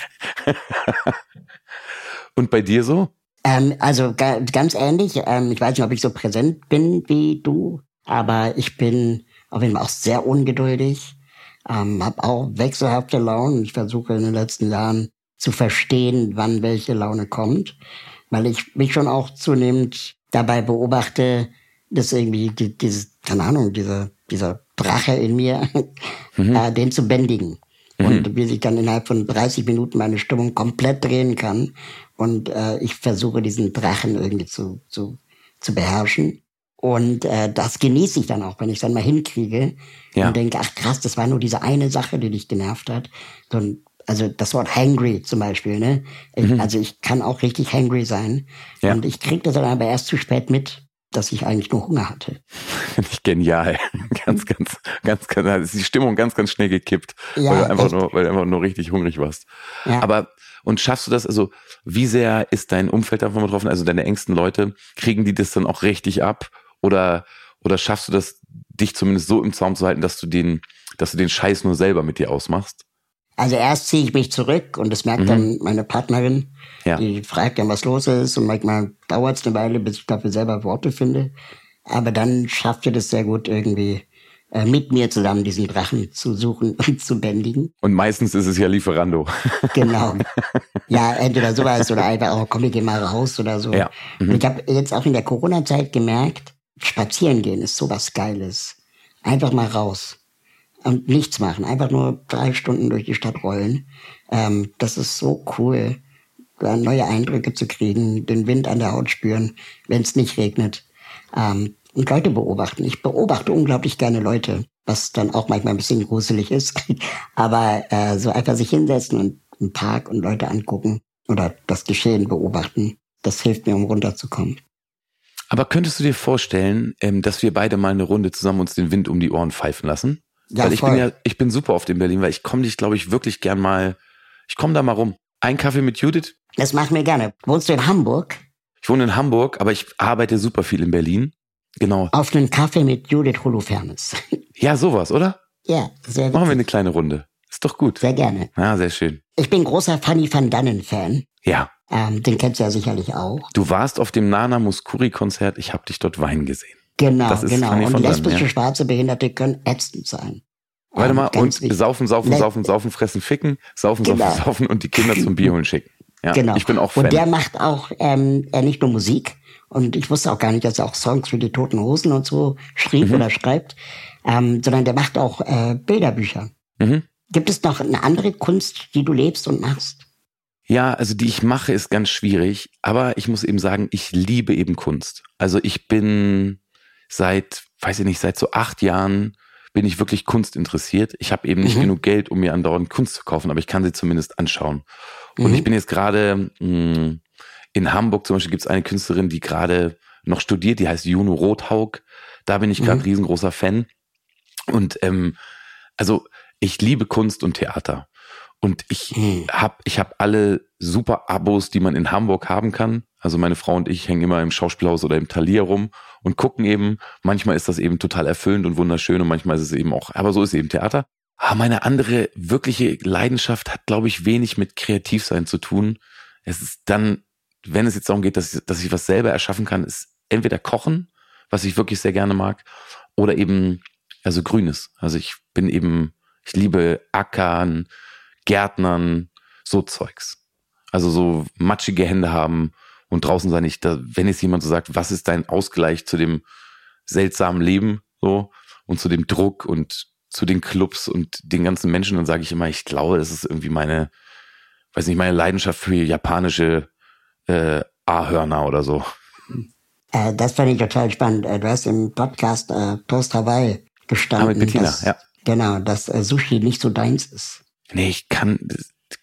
und bei dir so? Ähm, also ga, ganz ähnlich. Ähm, ich weiß nicht, ob ich so präsent bin wie du, aber ich bin auf jeden Fall auch sehr ungeduldig. Ähm, habe auch wechselhafte Launen. Ich versuche in den letzten Jahren zu verstehen, wann welche Laune kommt, weil ich mich schon auch zunehmend dabei beobachte, dass irgendwie die, dieses, keine Ahnung, dieser, dieser Drache in mir, mhm. äh, den zu bändigen. Mhm. Und wie sich dann innerhalb von 30 Minuten meine Stimmung komplett drehen kann. Und äh, ich versuche diesen Drachen irgendwie zu, zu, zu beherrschen. Und äh, das genieße ich dann auch, wenn ich dann mal hinkriege ja. und denke, ach krass, das war nur diese eine Sache, die dich genervt hat. So ein, also das Wort hangry zum Beispiel, ne? Ich, mhm. Also ich kann auch richtig hangry sein. Ja. Und ich kriege das dann aber erst zu spät mit dass ich eigentlich nur Hunger hatte. Finde ich genial. Ganz, ganz, ganz, ganz, da ist die Stimmung ganz, ganz schnell gekippt, ja, weil, du einfach nur, weil du einfach nur richtig hungrig warst. Ja. Aber, und schaffst du das, also, wie sehr ist dein Umfeld davon betroffen, also deine engsten Leute, kriegen die das dann auch richtig ab? Oder, oder schaffst du das, dich zumindest so im Zaum zu halten, dass du den, dass du den Scheiß nur selber mit dir ausmachst? Also erst ziehe ich mich zurück und das merkt mhm. dann meine Partnerin. Ja. Die fragt dann, was los ist und manchmal dauert es eine Weile, bis ich dafür selber Worte finde. Aber dann schafft ihr das sehr gut irgendwie äh, mit mir zusammen diesen Drachen zu suchen und zu bändigen. Und meistens ist es ja Lieferando. Genau. Ja, entweder sowas oder einfach, oh komm, ich geh mal raus oder so. Ja. Mhm. Ich habe jetzt auch in der Corona-Zeit gemerkt, spazieren gehen ist sowas Geiles. Einfach mal raus und nichts machen, einfach nur drei Stunden durch die Stadt rollen. Ähm, das ist so cool, da neue Eindrücke zu kriegen, den Wind an der Haut spüren, wenn es nicht regnet. Ähm, und Leute beobachten. Ich beobachte unglaublich gerne Leute, was dann auch manchmal ein bisschen gruselig ist. Aber äh, so einfach sich hinsetzen und im Park und Leute angucken oder das Geschehen beobachten, das hilft mir, um runterzukommen. Aber könntest du dir vorstellen, ähm, dass wir beide mal eine Runde zusammen uns den Wind um die Ohren pfeifen lassen? Ja, weil ich voll. bin ja, ich bin super oft in Berlin, weil ich komme dich, glaube ich, wirklich gern mal, ich komme da mal rum. Ein Kaffee mit Judith? Das machen wir gerne. Wohnst du in Hamburg? Ich wohne in Hamburg, aber ich arbeite super viel in Berlin. Genau. Auf einen Kaffee mit Judith Holofernes. Ja, sowas, oder? Ja, sehr gut. Machen wir eine kleine Runde. Ist doch gut. Sehr gerne. Ja, sehr schön. Ich bin großer Fanny van Dannen-Fan. Ja. Ähm, den kennst du ja sicherlich auch. Du warst auf dem Nana Muscuri-Konzert. Ich habe dich dort weinen gesehen. Genau, genau. Und lesbische ja. schwarze Behinderte können ätzend sein. Warte mal, und saufen, saufen, ne. saufen, saufen, fressen, ficken, saufen, genau. saufen, saufen und die Kinder zum Bier holen schicken. Ja, genau. Ich bin auch Fan. Und der macht auch ähm, er nicht nur Musik. Und ich wusste auch gar nicht, dass er auch Songs für die Toten Hosen und so schrieb mhm. oder schreibt, ähm, sondern der macht auch äh, Bilderbücher. Mhm. Gibt es noch eine andere Kunst, die du lebst und machst? Ja, also die ich mache, ist ganz schwierig. Aber ich muss eben sagen, ich liebe eben Kunst. Also ich bin seit, weiß ich nicht, seit so acht Jahren bin ich wirklich Kunst interessiert. Ich habe eben nicht mhm. genug Geld, um mir andauernd Kunst zu kaufen, aber ich kann sie zumindest anschauen. Und mhm. ich bin jetzt gerade hm, in Hamburg zum Beispiel gibt es eine Künstlerin, die gerade noch studiert, die heißt Juno Rothaug. Da bin ich gerade mhm. riesengroßer Fan. Und ähm, also ich liebe Kunst und Theater. Und ich mhm. habe ich hab alle super Abos, die man in Hamburg haben kann. Also meine Frau und ich hängen immer im Schauspielhaus oder im Talier rum und gucken eben. Manchmal ist das eben total erfüllend und wunderschön und manchmal ist es eben auch, aber so ist eben Theater. Aber meine andere wirkliche Leidenschaft hat, glaube ich, wenig mit Kreativsein zu tun. Es ist dann, wenn es jetzt darum geht, dass ich, dass ich was selber erschaffen kann, ist entweder Kochen, was ich wirklich sehr gerne mag, oder eben also Grünes. Also ich bin eben, ich liebe Ackern, Gärtnern, so Zeugs. Also so matschige Hände haben und draußen sein. Ich, da, wenn jetzt jemand so sagt, was ist dein Ausgleich zu dem seltsamen Leben so und zu dem Druck und zu den Clubs und den ganzen Menschen, dann sage ich immer, ich glaube, das ist irgendwie meine, weiß nicht, meine Leidenschaft für japanische äh, A-Hörner oder so. Äh, das fand ich total spannend. Äh, du hast im Podcast äh, Toast Hawaii gestanden. Ah, mit Bettina, dass, ja. Genau, dass äh, Sushi nicht so deins ist. Nee, ich kann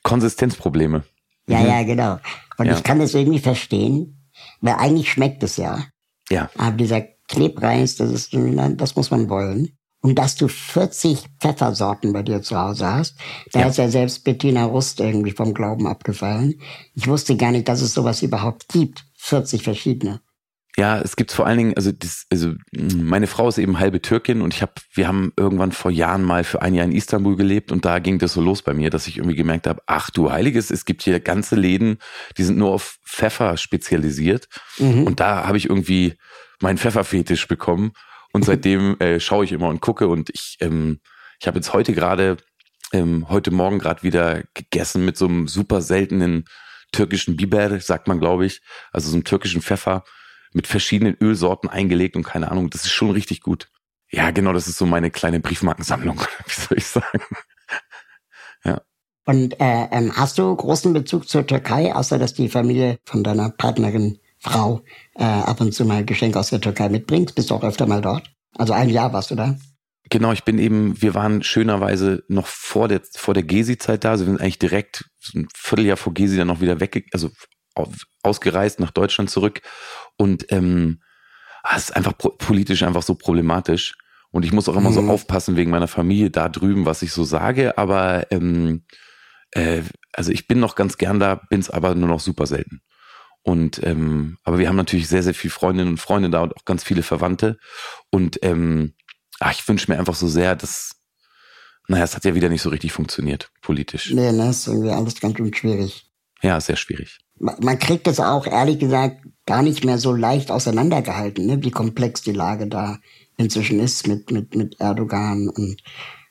Konsistenzprobleme. Ja, mhm. ja, genau. Und Ja. ich kann das irgendwie verstehen, weil eigentlich schmeckt es ja. Ja, Aber dieser Klebreis, das ist, das muss man wollen. Und dass du 40 Pfeffersorten bei dir zu Hause hast, da Ja. ist ja selbst Bettina Rust irgendwie vom Glauben abgefallen. Ich wusste gar nicht, dass es sowas überhaupt gibt. 40 verschiedene. Ja, es gibt vor allen Dingen, also, das, also mh, meine Frau ist eben halbe Türkin und ich habe, wir haben irgendwann vor Jahren mal für ein Jahr in Istanbul gelebt und da ging das so los bei mir, dass ich irgendwie gemerkt habe, ach du Heiliges, es gibt hier ganze Läden, die sind nur auf Pfeffer spezialisiert Mhm. und da habe ich irgendwie meinen Pfefferfetisch bekommen und seitdem äh, schaue ich immer und gucke und ich, ähm, ich habe jetzt heute gerade, ähm, heute Morgen gerade wieder gegessen mit so einem super seltenen türkischen Biber, sagt man glaube ich, also so einem türkischen Pfeffer mit verschiedenen Ölsorten eingelegt und keine Ahnung, das ist schon richtig gut. Ja, genau, das ist so meine kleine Briefmarkensammlung, wie soll ich sagen. Und äh, ähm, hast du großen Bezug zur Türkei, außer dass die Familie von deiner Partnerin Frau äh, ab und zu mal Geschenke aus der Türkei mitbringt? Bist du auch öfter mal dort? Also ein Jahr warst du da? Genau, ich bin eben, wir waren schönerweise noch vor der, vor der Gesi-Zeit da, also wir sind eigentlich direkt so ein Vierteljahr vor Gesi dann noch wieder weg, also auf, ausgereist nach Deutschland zurück und ähm, ah, es ist einfach politisch einfach so problematisch und ich muss auch immer so Mhm. aufpassen wegen meiner Familie da drüben, was ich so sage, aber ähm, äh, also ich bin noch ganz gern da, bin's aber nur noch super selten. Und ähm, aber wir haben natürlich sehr, sehr viele Freundinnen und Freunde da und auch ganz viele Verwandte. Und ähm, ach, ich wünsche mir einfach so sehr, dass, naja, es hat ja wieder nicht so richtig funktioniert, politisch. Nee, ne, ist irgendwie alles ganz schön schwierig. Ja, sehr schwierig. Ma- Man kriegt es auch, ehrlich gesagt, gar nicht mehr so leicht auseinandergehalten, ne? wie komplex die Lage da inzwischen ist mit, mit, mit Erdogan und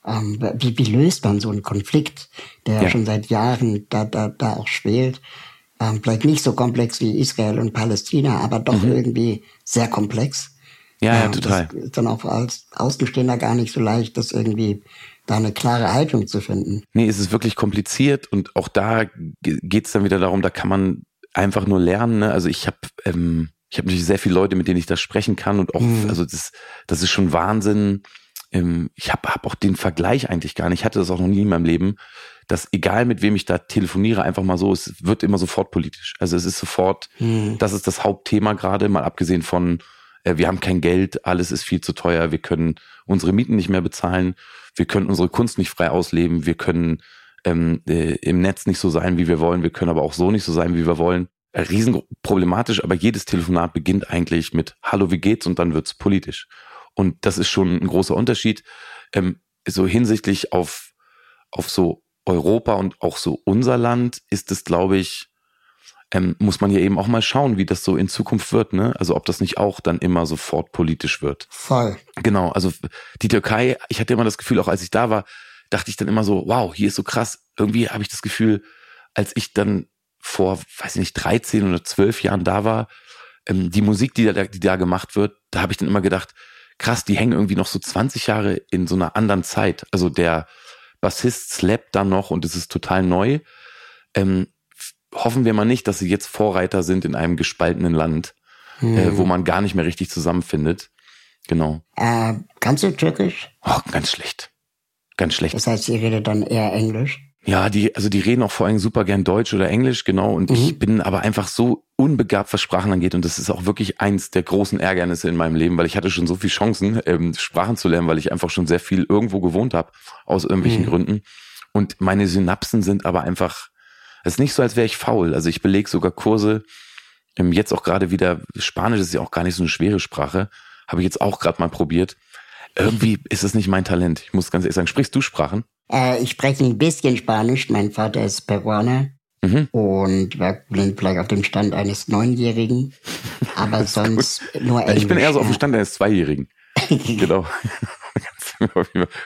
ähm, wie, wie löst man so einen Konflikt, der Ja. schon seit Jahren da, da, da auch schwelt. Ähm, vielleicht nicht so komplex wie Israel und Palästina, aber doch irgendwie sehr komplex. Mhm. Ja, ja, Ähm, total. Das ist dann auch als Außenstehender gar nicht so leicht, das irgendwie da eine klare Haltung zu finden. Nee, es ist wirklich kompliziert und auch da ge- geht's dann wieder darum, da kann man einfach nur lernen. Ne? Also ich habe ähm, ich habe natürlich sehr viele Leute, mit denen ich da sprechen kann und auch, Mhm. also das, das ist schon Wahnsinn. Ähm, ich habe hab auch den Vergleich eigentlich gar nicht. Ich hatte das auch noch nie in meinem Leben, dass egal mit wem ich da telefoniere, einfach mal so, es wird immer sofort politisch. Also es ist sofort, Mhm. das ist das Hauptthema gerade, mal abgesehen von, äh, wir haben kein Geld, alles ist viel zu teuer, wir können unsere Mieten nicht mehr bezahlen, wir können unsere Kunst nicht frei ausleben, wir können ähm, äh, im Netz nicht so sein, wie wir wollen, wir können aber auch so nicht so sein, wie wir wollen. Äh, Riesenproblematisch, aber jedes Telefonat beginnt eigentlich mit Hallo, wie geht's? und dann wird's politisch. Und das ist schon ein großer Unterschied. Ähm, so hinsichtlich auf, auf so Europa und auch so unser Land ist es, glaube ich, ähm, muss man ja eben auch mal schauen, wie das so in Zukunft wird, ne? Also ob das nicht auch dann immer sofort politisch wird. Voll. Genau, also die Türkei, ich hatte immer das Gefühl, auch als ich da war, dachte ich dann immer so, wow, hier ist so krass. Irgendwie habe ich das Gefühl, als ich dann vor, weiß ich nicht, 13 oder 12 Jahren da war, ähm, die Musik, die da, die da gemacht wird, da habe ich dann immer gedacht, krass, die hängen irgendwie noch so 20 Jahre in so einer anderen Zeit. Also der Bassist slappt da noch und es ist total neu. Ähm, hoffen wir mal nicht, dass sie jetzt Vorreiter sind in einem gespaltenen Land, äh, wo man gar nicht mehr richtig zusammenfindet. Genau. Äh, kannst du Türkisch? Oh, ganz schlecht. Ganz schlecht. Das heißt, ihr redet dann eher Englisch. Ja, die, also die reden auch vor allem super gern Deutsch oder Englisch, genau. Und ich bin aber einfach so unbegabt, was Sprachen angeht. Und das ist auch wirklich eins der großen Ärgernisse in meinem Leben, weil ich hatte schon so viele Chancen, ähm, Sprachen zu lernen, weil ich einfach schon sehr viel irgendwo gewohnt habe, aus irgendwelchen Mhm. Gründen. Und meine Synapsen sind aber einfach, es ist nicht so, als wäre ich faul. Also ich belege sogar Kurse, ähm, jetzt auch gerade wieder, Spanisch ist ja auch gar nicht so eine schwere Sprache, habe ich jetzt auch gerade mal probiert. Irgendwie ist es nicht mein Talent. Ich muss ganz ehrlich sagen, sprichst du Sprachen? Äh, ich spreche ein bisschen Spanisch. Mein Vater ist Peruaner. Mhm. Und wir sind vielleicht auf dem Stand eines Neunjährigen. Aber sonst nur Englisch. Ich bin eher so auf dem. Stand eines Zweijährigen. genau.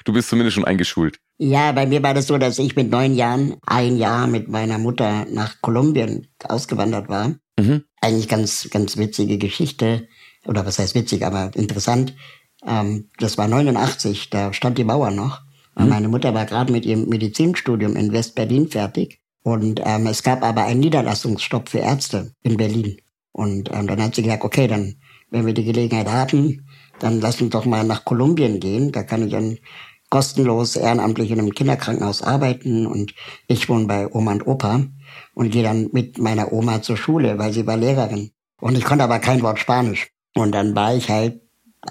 Du bist zumindest schon eingeschult. Ja, bei mir war das so, dass ich mit neun Jahren ein Jahr mit meiner Mutter nach Kolumbien ausgewandert war. Mhm. Eigentlich ganz, ganz witzige Geschichte. Oder was heißt witzig, aber interessant. Ähm, das war 89, da stand die Mauer noch. Mhm. Meine Mutter war gerade mit ihrem Medizinstudium in West-Berlin fertig. Und ähm, es gab aber einen Niederlassungsstopp für Ärzte in Berlin. Und ähm, dann hat sie gesagt, okay, dann, wenn wir die Gelegenheit haben, dann lass uns doch mal nach Kolumbien gehen. Da kann ich dann kostenlos ehrenamtlich in einem Kinderkrankenhaus arbeiten und ich wohne bei Oma und Opa und gehe dann mit meiner Oma zur Schule, weil sie war Lehrerin. Und ich konnte aber kein Wort Spanisch. Und dann war ich halt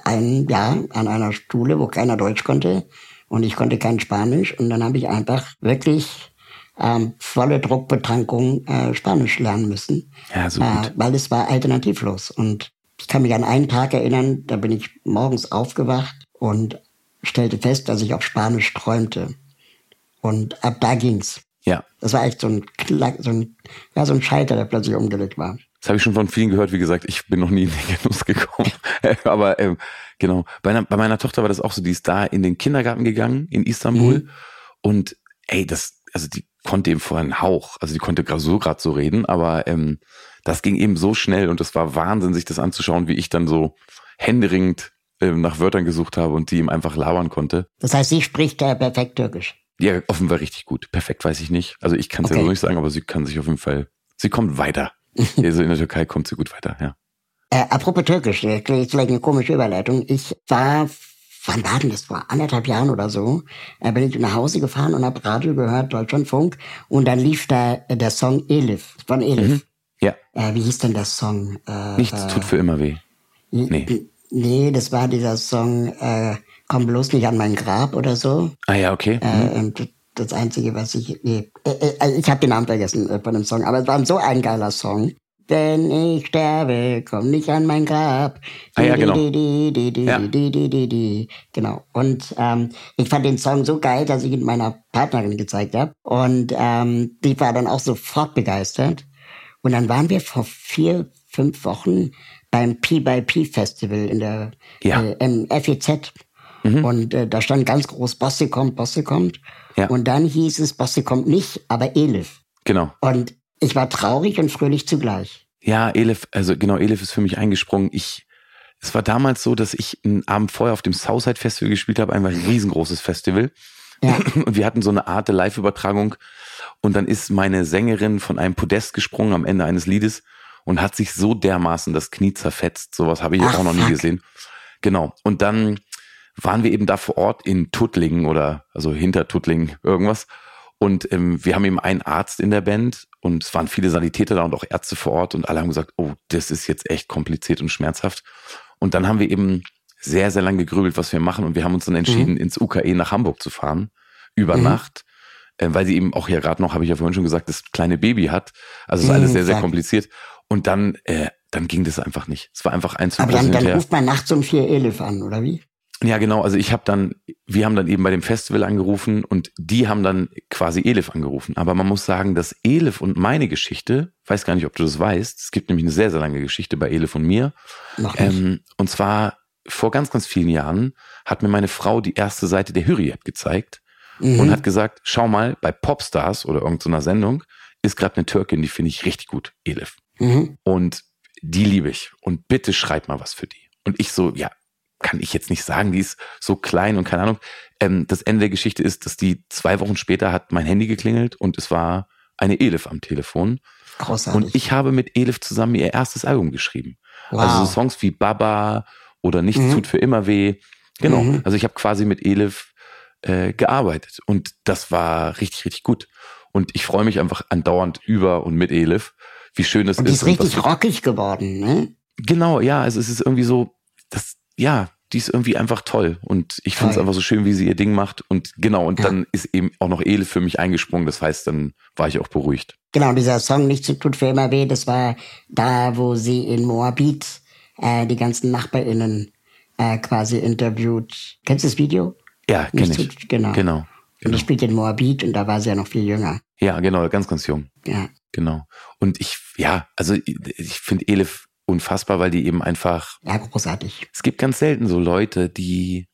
ein Jahr an einer Schule, wo keiner Deutsch konnte und ich konnte kein Spanisch. Und dann habe ich einfach wirklich ähm, volle Druckbetankung äh, Spanisch lernen müssen, ja, so äh, weil es war alternativlos. Und ich kann mich an einen Tag erinnern, da bin ich morgens aufgewacht und stellte fest, dass ich auf Spanisch träumte. Und ab da ging's. Ja. Das war echt so ein, so ein, ja, so ein Schalter, der plötzlich umgelegt war. Das habe ich schon von vielen gehört. Wie gesagt, ich bin noch nie in den Genuss gekommen. Aber ähm, genau, bei, einer, bei meiner Tochter war das auch so. Die ist da in den Kindergarten gegangen in Istanbul. Mhm. Und ey, das, also die konnte eben vorher einen Hauch. Also die konnte so gerade so reden, aber ähm, das ging eben so schnell und es war Wahnsinn, sich das anzuschauen, wie ich dann so händeringend äh, nach Wörtern gesucht habe und die ihm einfach labern konnte. Das heißt, sie spricht ja perfekt Türkisch. Ja, offenbar richtig gut. Perfekt weiß ich nicht. Also ich kann es okay. ja so nicht sagen, aber sie kann sich auf jeden Fall, sie kommt weiter. also in der Türkei kommt sie gut weiter, ja. Äh, apropos Türkisch, das ist vielleicht eine komische Überleitung. Ich war, wann war denn das? Vor anderthalb Jahren oder so, äh, bin ich nach Hause gefahren und habe Radio gehört, Deutschlandfunk, und dann lief da äh, der Song Elif, von Elif. Mhm. Ja. Äh, wie hieß denn der Song? Äh, Nichts tut für immer weh. Nee. Nee, das war dieser Song äh, Komm bloß nicht an mein Grab oder so. Ah ja, okay. Äh, mhm. Äh, das Einzige, was ich... Nee, äh, äh, ich habe den Namen vergessen äh, von dem Song, aber es war so ein geiler Song. Wenn ich sterbe, komm nicht an mein Grab. Ah ja, genau. Genau. Und ähm, ich fand den Song so geil, dass ich ihn meiner Partnerin gezeigt habe. Und ähm, die war dann auch sofort begeistert. Und dann waren wir vor vier, fünf Wochen beim P-by-P Festival in der ja. äh, im FEZ. Mhm. Und äh, da stand ganz groß, Bosse kommt, Bosse kommt. Ja. Und dann hieß es, Bosse kommt nicht, aber Elif. Genau. Und ich war traurig und fröhlich zugleich. Ja, Elif, also genau, Elif ist für mich eingesprungen. Ich, es war damals so, dass ich einen Abend vorher auf dem Southside Festival gespielt habe, ein riesengroßes Festival. Ja. Und wir hatten so eine Art Live-Übertragung und dann ist meine Sängerin von einem Podest gesprungen am Ende eines Liedes und hat sich so dermaßen das Knie zerfetzt. Sowas habe ich Ach, auch noch fuck. nie gesehen. Genau. Und dann waren wir eben da vor Ort in Tuttlingen oder also hinter Tuttlingen irgendwas. Und ähm, wir haben eben einen Arzt in der Band und es waren viele Sanitäter da und auch Ärzte vor Ort und alle haben gesagt, oh, das ist jetzt echt kompliziert und schmerzhaft. Und dann haben wir eben sehr, sehr lange gegrübelt, was wir machen und wir haben uns dann entschieden, mhm. ins UKE nach Hamburg zu fahren, über mhm. Nacht äh, weil sie eben auch hier gerade noch, habe ich ja vorhin schon gesagt, das kleine Baby hat. Also es ist alles sehr, sehr kompliziert. Und dann, äh, dann ging das einfach nicht. Es war einfach eins Aber dann, dann ruft man nachts um vier Elif an, oder wie? Ja, genau. Also ich habe dann, wir haben dann eben bei dem Festival angerufen und die haben dann quasi Elif angerufen. Aber man muss sagen, dass Elif und meine Geschichte, weiß gar nicht, ob du das weißt, es gibt nämlich eine sehr, sehr lange Geschichte bei Elif und mir. Ähm, und zwar vor ganz, ganz vielen Jahren hat mir meine Frau die erste Seite der Hürriyet gezeigt mhm. und hat gesagt, schau mal, bei Popstars oder irgendeiner Sendung ist gerade eine Türkin, die finde ich richtig gut, Elif. Mhm. Und die liebe ich. Und bitte schreib mal was für die. Und ich so, ja, kann ich jetzt nicht sagen, die ist so klein und keine Ahnung. Ähm, das Ende der Geschichte ist, dass die zwei Wochen später hat mein Handy geklingelt und es war eine Elif am Telefon. Großartig. Und ich habe mit Elif zusammen ihr erstes Album geschrieben. Wow. Also so Songs wie Baba oder Nichts mhm. tut für immer weh. Genau. Mhm. Also ich habe quasi mit Elif äh, gearbeitet. Und das war richtig, richtig gut. Und ich freue mich einfach andauernd über und mit Elif, wie schön das und ist. Die ist richtig rockig geworden, ne? Genau, ja, also es ist irgendwie so, das, ja, die ist irgendwie einfach toll. Und ich finde es einfach so schön, wie sie ihr Ding macht. Und genau, und ja. dann ist eben auch noch Elif für mich eingesprungen. Das heißt, dann war ich auch beruhigt. Genau, dieser Song Nichts tut für immer weh, das war da, wo sie in Moabit äh, die ganzen NachbarInnen äh, quasi interviewt. Kennst du das Video? Ja, kenne ich. Genau. genau. Genau. Und ich spielte in Moabit und da war sie ja noch viel jünger. Ja, genau, ganz, ganz jung. Ja. Genau. Und ich, ja, also ich finde Elif unfassbar, weil die eben einfach. Ja, großartig. Es gibt ganz selten so Leute, die,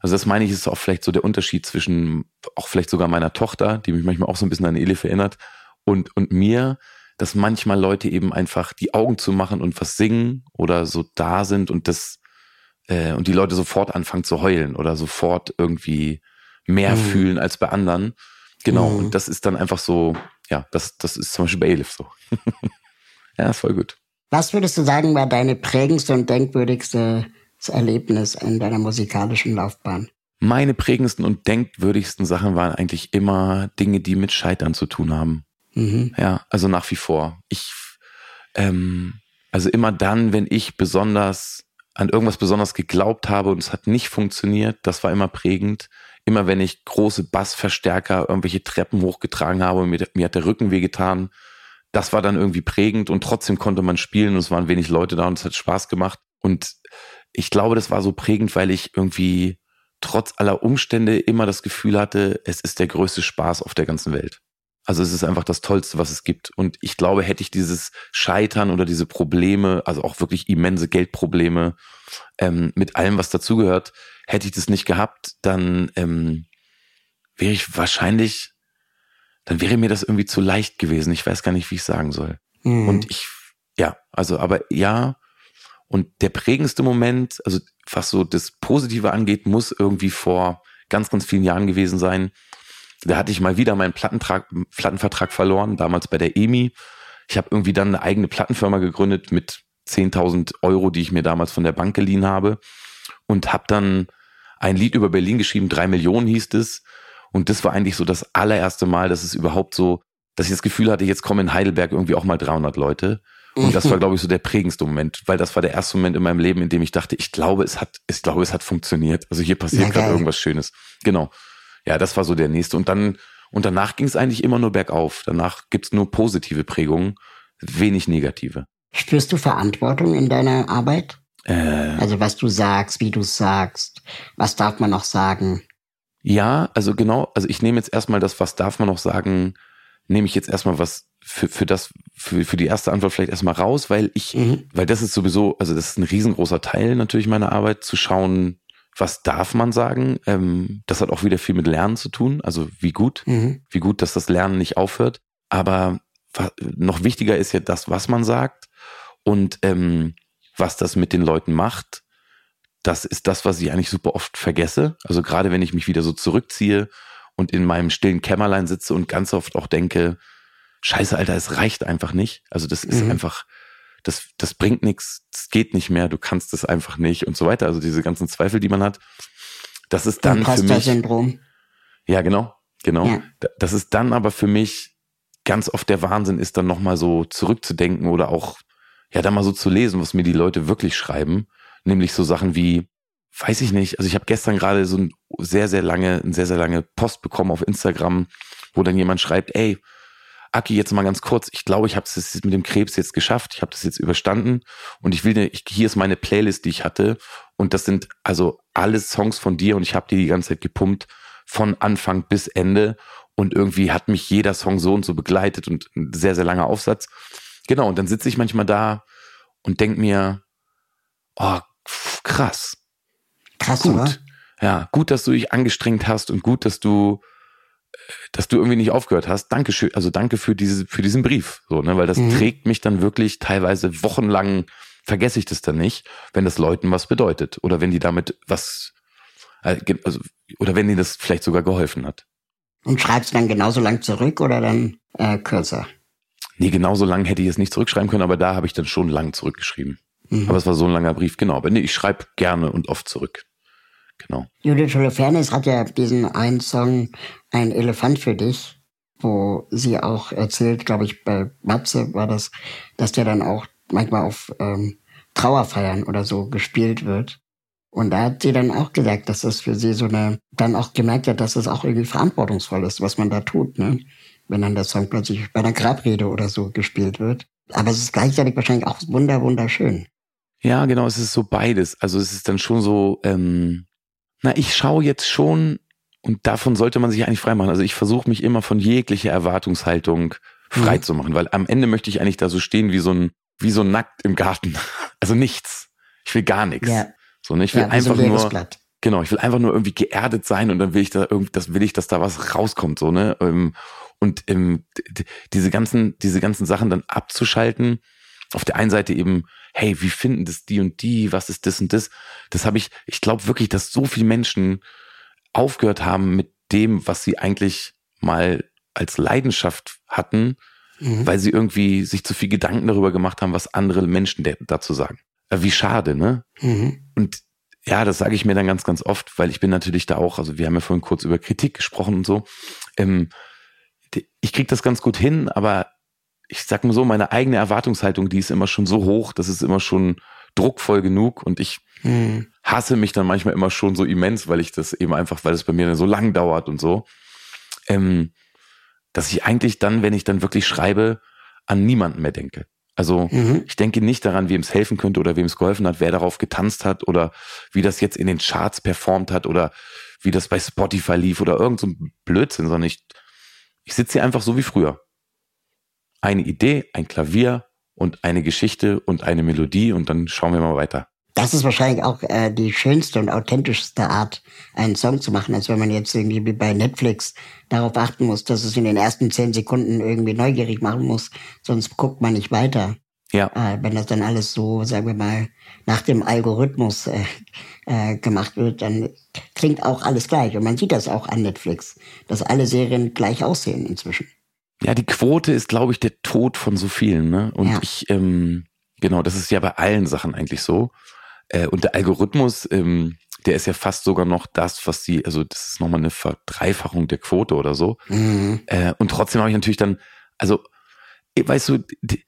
also das meine ich, ist auch vielleicht so der Unterschied zwischen auch vielleicht sogar meiner Tochter, die mich manchmal auch so ein bisschen an Elif erinnert, und, und mir, dass manchmal Leute eben einfach die Augen zu machen und was singen oder so da sind und das, äh, und die Leute sofort anfangen zu heulen oder sofort irgendwie mehr mhm. fühlen als bei anderen. Genau. Mhm. Und das ist dann einfach so, ja, das, das ist zum Beispiel bei Elif so. ja, ist voll gut. Was würdest du sagen, war deine prägendste und denkwürdigste Erlebnis in deiner musikalischen Laufbahn? Meine prägendsten und denkwürdigsten Sachen waren eigentlich immer Dinge, die mit Scheitern zu tun haben. Mhm. Ja, also nach wie vor. Ich, ähm, also immer dann, wenn ich besonders an irgendwas besonders geglaubt habe und es hat nicht funktioniert, das war immer prägend. Immer wenn ich große Bassverstärker irgendwelche Treppen hochgetragen habe und mir, mir hat der Rücken wehgetan, das war dann irgendwie prägend und trotzdem konnte man spielen und es waren wenig Leute da und es hat Spaß gemacht. Und ich glaube, das war so prägend, weil ich irgendwie trotz aller Umstände immer das Gefühl hatte, es ist der größte Spaß auf der ganzen Welt. Also es ist einfach das Tollste, was es gibt. Und ich glaube, hätte ich dieses Scheitern oder diese Probleme, also auch wirklich immense Geldprobleme, ähm, mit allem, was dazugehört, hätte ich das nicht gehabt, dann ähm, wäre ich wahrscheinlich dann wäre mir das irgendwie zu leicht gewesen. Ich weiß gar nicht, wie ich sagen soll. Mhm. Und ich, ja, also, aber ja. Und der prägendste Moment, also was so das Positive angeht, muss irgendwie vor ganz, ganz vielen Jahren gewesen sein. Da hatte ich mal wieder meinen Plattentrag, Plattenvertrag verloren, damals bei der EMI. Ich habe irgendwie dann eine eigene Plattenfirma gegründet mit 10.000 Euro, die ich mir damals von der Bank geliehen habe. Und habe dann ein Lied über Berlin geschrieben, drei Millionen hieß es. Und das war eigentlich so das allererste Mal, dass es überhaupt so, dass ich das Gefühl hatte, jetzt kommen in Heidelberg irgendwie auch mal 300 Leute. Und das war, glaube ich, so der prägendste Moment, weil das war der erste Moment in meinem Leben, in dem ich dachte, ich glaube, es hat, ich glaube, es hat funktioniert. Also hier passiert gerade irgendwas Schönes. Genau. Ja, das war so der nächste. Und dann, und danach ging es eigentlich immer nur bergauf. Danach gibt's nur positive Prägungen, wenig negative. Spürst du Verantwortung in deiner Arbeit? Äh, also was du sagst, wie du sagst, was darf man noch sagen? Ja, also genau, also ich nehme jetzt erstmal das, was darf man noch sagen, nehme ich jetzt erstmal was für, für das, für, für die erste Antwort vielleicht erstmal raus, weil ich, mhm. weil das ist sowieso, also das ist ein riesengroßer Teil natürlich meiner Arbeit, zu schauen, was darf man sagen. Ähm, das hat auch wieder viel mit Lernen zu tun, also wie gut, mhm. wie gut, dass das Lernen nicht aufhört. Aber noch wichtiger ist ja das, was man sagt und ähm, was das mit den Leuten macht das ist das, was ich eigentlich super oft vergesse. Also gerade wenn ich mich wieder so zurückziehe und in meinem stillen Kämmerlein sitze und ganz oft auch denke, scheiße, Alter, es reicht einfach nicht. Also das ist mhm. einfach, das, das bringt nichts, das geht nicht mehr, du kannst es einfach nicht und so weiter. Also diese ganzen Zweifel, die man hat, das ist dann für mich. Syndrom. Ja, genau, genau. Ja. Das ist dann aber für mich ganz oft der Wahnsinn ist, dann nochmal so zurückzudenken oder auch, ja, dann mal so zu lesen, was mir die Leute wirklich schreiben nämlich so Sachen wie, weiß ich nicht, also ich habe gestern gerade so ein sehr, sehr lange, ein sehr, sehr lange Post bekommen auf Instagram, wo dann jemand schreibt, ey, Aki, jetzt mal ganz kurz, ich glaube, ich habe es mit dem Krebs jetzt geschafft, ich habe das jetzt überstanden und ich will, ich, hier ist meine Playlist, die ich hatte und das sind also alle Songs von dir und ich habe die die ganze Zeit gepumpt von Anfang bis Ende und irgendwie hat mich jeder Song so und so begleitet und ein sehr, sehr langer Aufsatz. Genau, und dann sitze ich manchmal da und denk mir, oh krass. Krass, gut. Oder? Ja, gut, dass du dich angestrengt hast und gut, dass du äh, dass du irgendwie nicht aufgehört hast. Danke schön, also danke für diese für diesen Brief, so, ne, weil das mhm. trägt mich dann wirklich teilweise wochenlang vergesse ich das dann nicht, wenn das Leuten was bedeutet oder wenn die damit was äh, also, oder wenn denen das vielleicht sogar geholfen hat. Und schreibst du dann genauso lang zurück oder dann äh, kürzer? Nee, genauso lang hätte ich es nicht zurückschreiben können, aber da habe ich dann schon lang zurückgeschrieben. Mhm. Aber es war so ein langer Brief, genau. Aber nee, ich schreibe gerne und oft zurück. Genau. Judith Holofernes hat ja diesen einen Song Ein Elefant für dich, wo sie auch erzählt, glaube ich, bei Matze war das, dass der dann auch manchmal auf ähm, Trauerfeiern oder so gespielt wird. Und da hat sie dann auch gesagt, dass das für sie so eine, dann auch gemerkt hat, dass es das auch irgendwie verantwortungsvoll ist, was man da tut, ne? Wenn dann der Song plötzlich bei einer Grabrede oder so gespielt wird. Aber es ist gleichzeitig wahrscheinlich auch wunder, wunderschön. Ja, genau, es ist so beides. Also es ist dann schon so, ähm, na, ich schaue jetzt schon und davon sollte man sich eigentlich freimachen. Also ich versuche mich immer von jeglicher Erwartungshaltung frei mhm. zu machen, weil am Ende möchte ich eigentlich da so stehen wie so ein wie so nackt im Garten. Also nichts. Ich will gar nichts. Ja. So, ne? Ich will Ja, so einfach ein leeres nur, Blatt. genau, ich will einfach nur irgendwie geerdet sein und dann will ich da irgendwie, das will ich, dass da was rauskommt, so, ne? Ähm, Und ähm, diese ganzen, diese ganzen Sachen dann abzuschalten, auf der einen Seite eben, hey, wie finden das die und die, was ist das und das? Das habe ich, ich glaube wirklich, dass so viele Menschen aufgehört haben mit dem, was sie eigentlich mal als Leidenschaft hatten, Mhm. weil sie irgendwie sich zu viel Gedanken darüber gemacht haben, was andere Menschen dazu sagen. Äh, Wie schade, ne? Mhm. Und ja, das sage ich mir dann ganz, ganz oft, weil ich bin natürlich da auch, also wir haben ja vorhin kurz über Kritik gesprochen und so. Ähm, ich krieg das ganz gut hin, aber ich sag mal so, meine eigene Erwartungshaltung, die ist immer schon so hoch, das ist immer schon druckvoll genug und ich Mhm. hasse mich dann manchmal immer schon so immens, weil ich das eben einfach, weil es bei mir dann so lang dauert und so, ähm, dass ich eigentlich dann, wenn ich dann wirklich schreibe, an niemanden mehr denke. Also Mhm. ich denke nicht daran, wem es helfen könnte oder wem es geholfen hat, wer darauf getanzt hat oder wie das jetzt in den Charts performt hat oder wie das bei Spotify lief oder irgend so ein Blödsinn, sondern ich, ich sitze hier einfach so wie früher. Eine Idee, ein Klavier und eine Geschichte und eine Melodie und dann schauen wir mal weiter. Das ist wahrscheinlich auch äh, die schönste und authentischste Art, einen Song zu machen, als wenn man jetzt irgendwie wie bei Netflix darauf achten muss, dass es in den ersten zehn Sekunden irgendwie neugierig machen muss, sonst guckt man nicht weiter. Ja, Äh, wenn das dann alles so, sagen wir mal, nach dem Algorithmus äh, äh, gemacht wird, dann klingt auch alles gleich. Und man sieht das auch an Netflix, dass alle Serien gleich aussehen inzwischen. Ja, die Quote ist, glaube ich, der Tod von so vielen. Ne? Und Ja. ich, ähm, genau, das ist ja bei allen Sachen eigentlich so. Äh, und der Algorithmus, ähm, der ist ja fast sogar noch das, was die, also das ist nochmal eine Verdreifachung der Quote oder so. Mhm. Äh, und trotzdem habe ich natürlich dann, also, weißt du, die,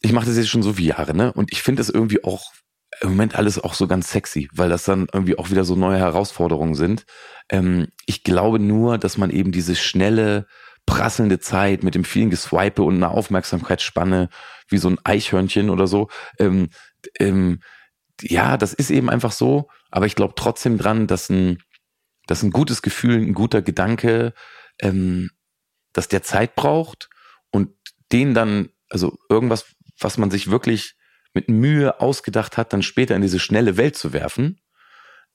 ich mache das jetzt schon so viele Jahre, ne? Und ich finde das irgendwie auch im Moment alles auch so ganz sexy, weil das dann irgendwie auch wieder so neue Herausforderungen sind. Ähm, ich glaube nur, dass man eben diese schnelle, prasselnde Zeit mit dem vielen Geswipe und einer Aufmerksamkeitsspanne wie so ein Eichhörnchen oder so, ähm, ähm, ja, das ist eben einfach so, aber ich glaube trotzdem dran, dass ein, dass ein gutes Gefühl, ein guter Gedanke, ähm, dass der Zeit braucht und den dann, also irgendwas, was man sich wirklich mit Mühe ausgedacht hat, dann später in diese schnelle Welt zu werfen,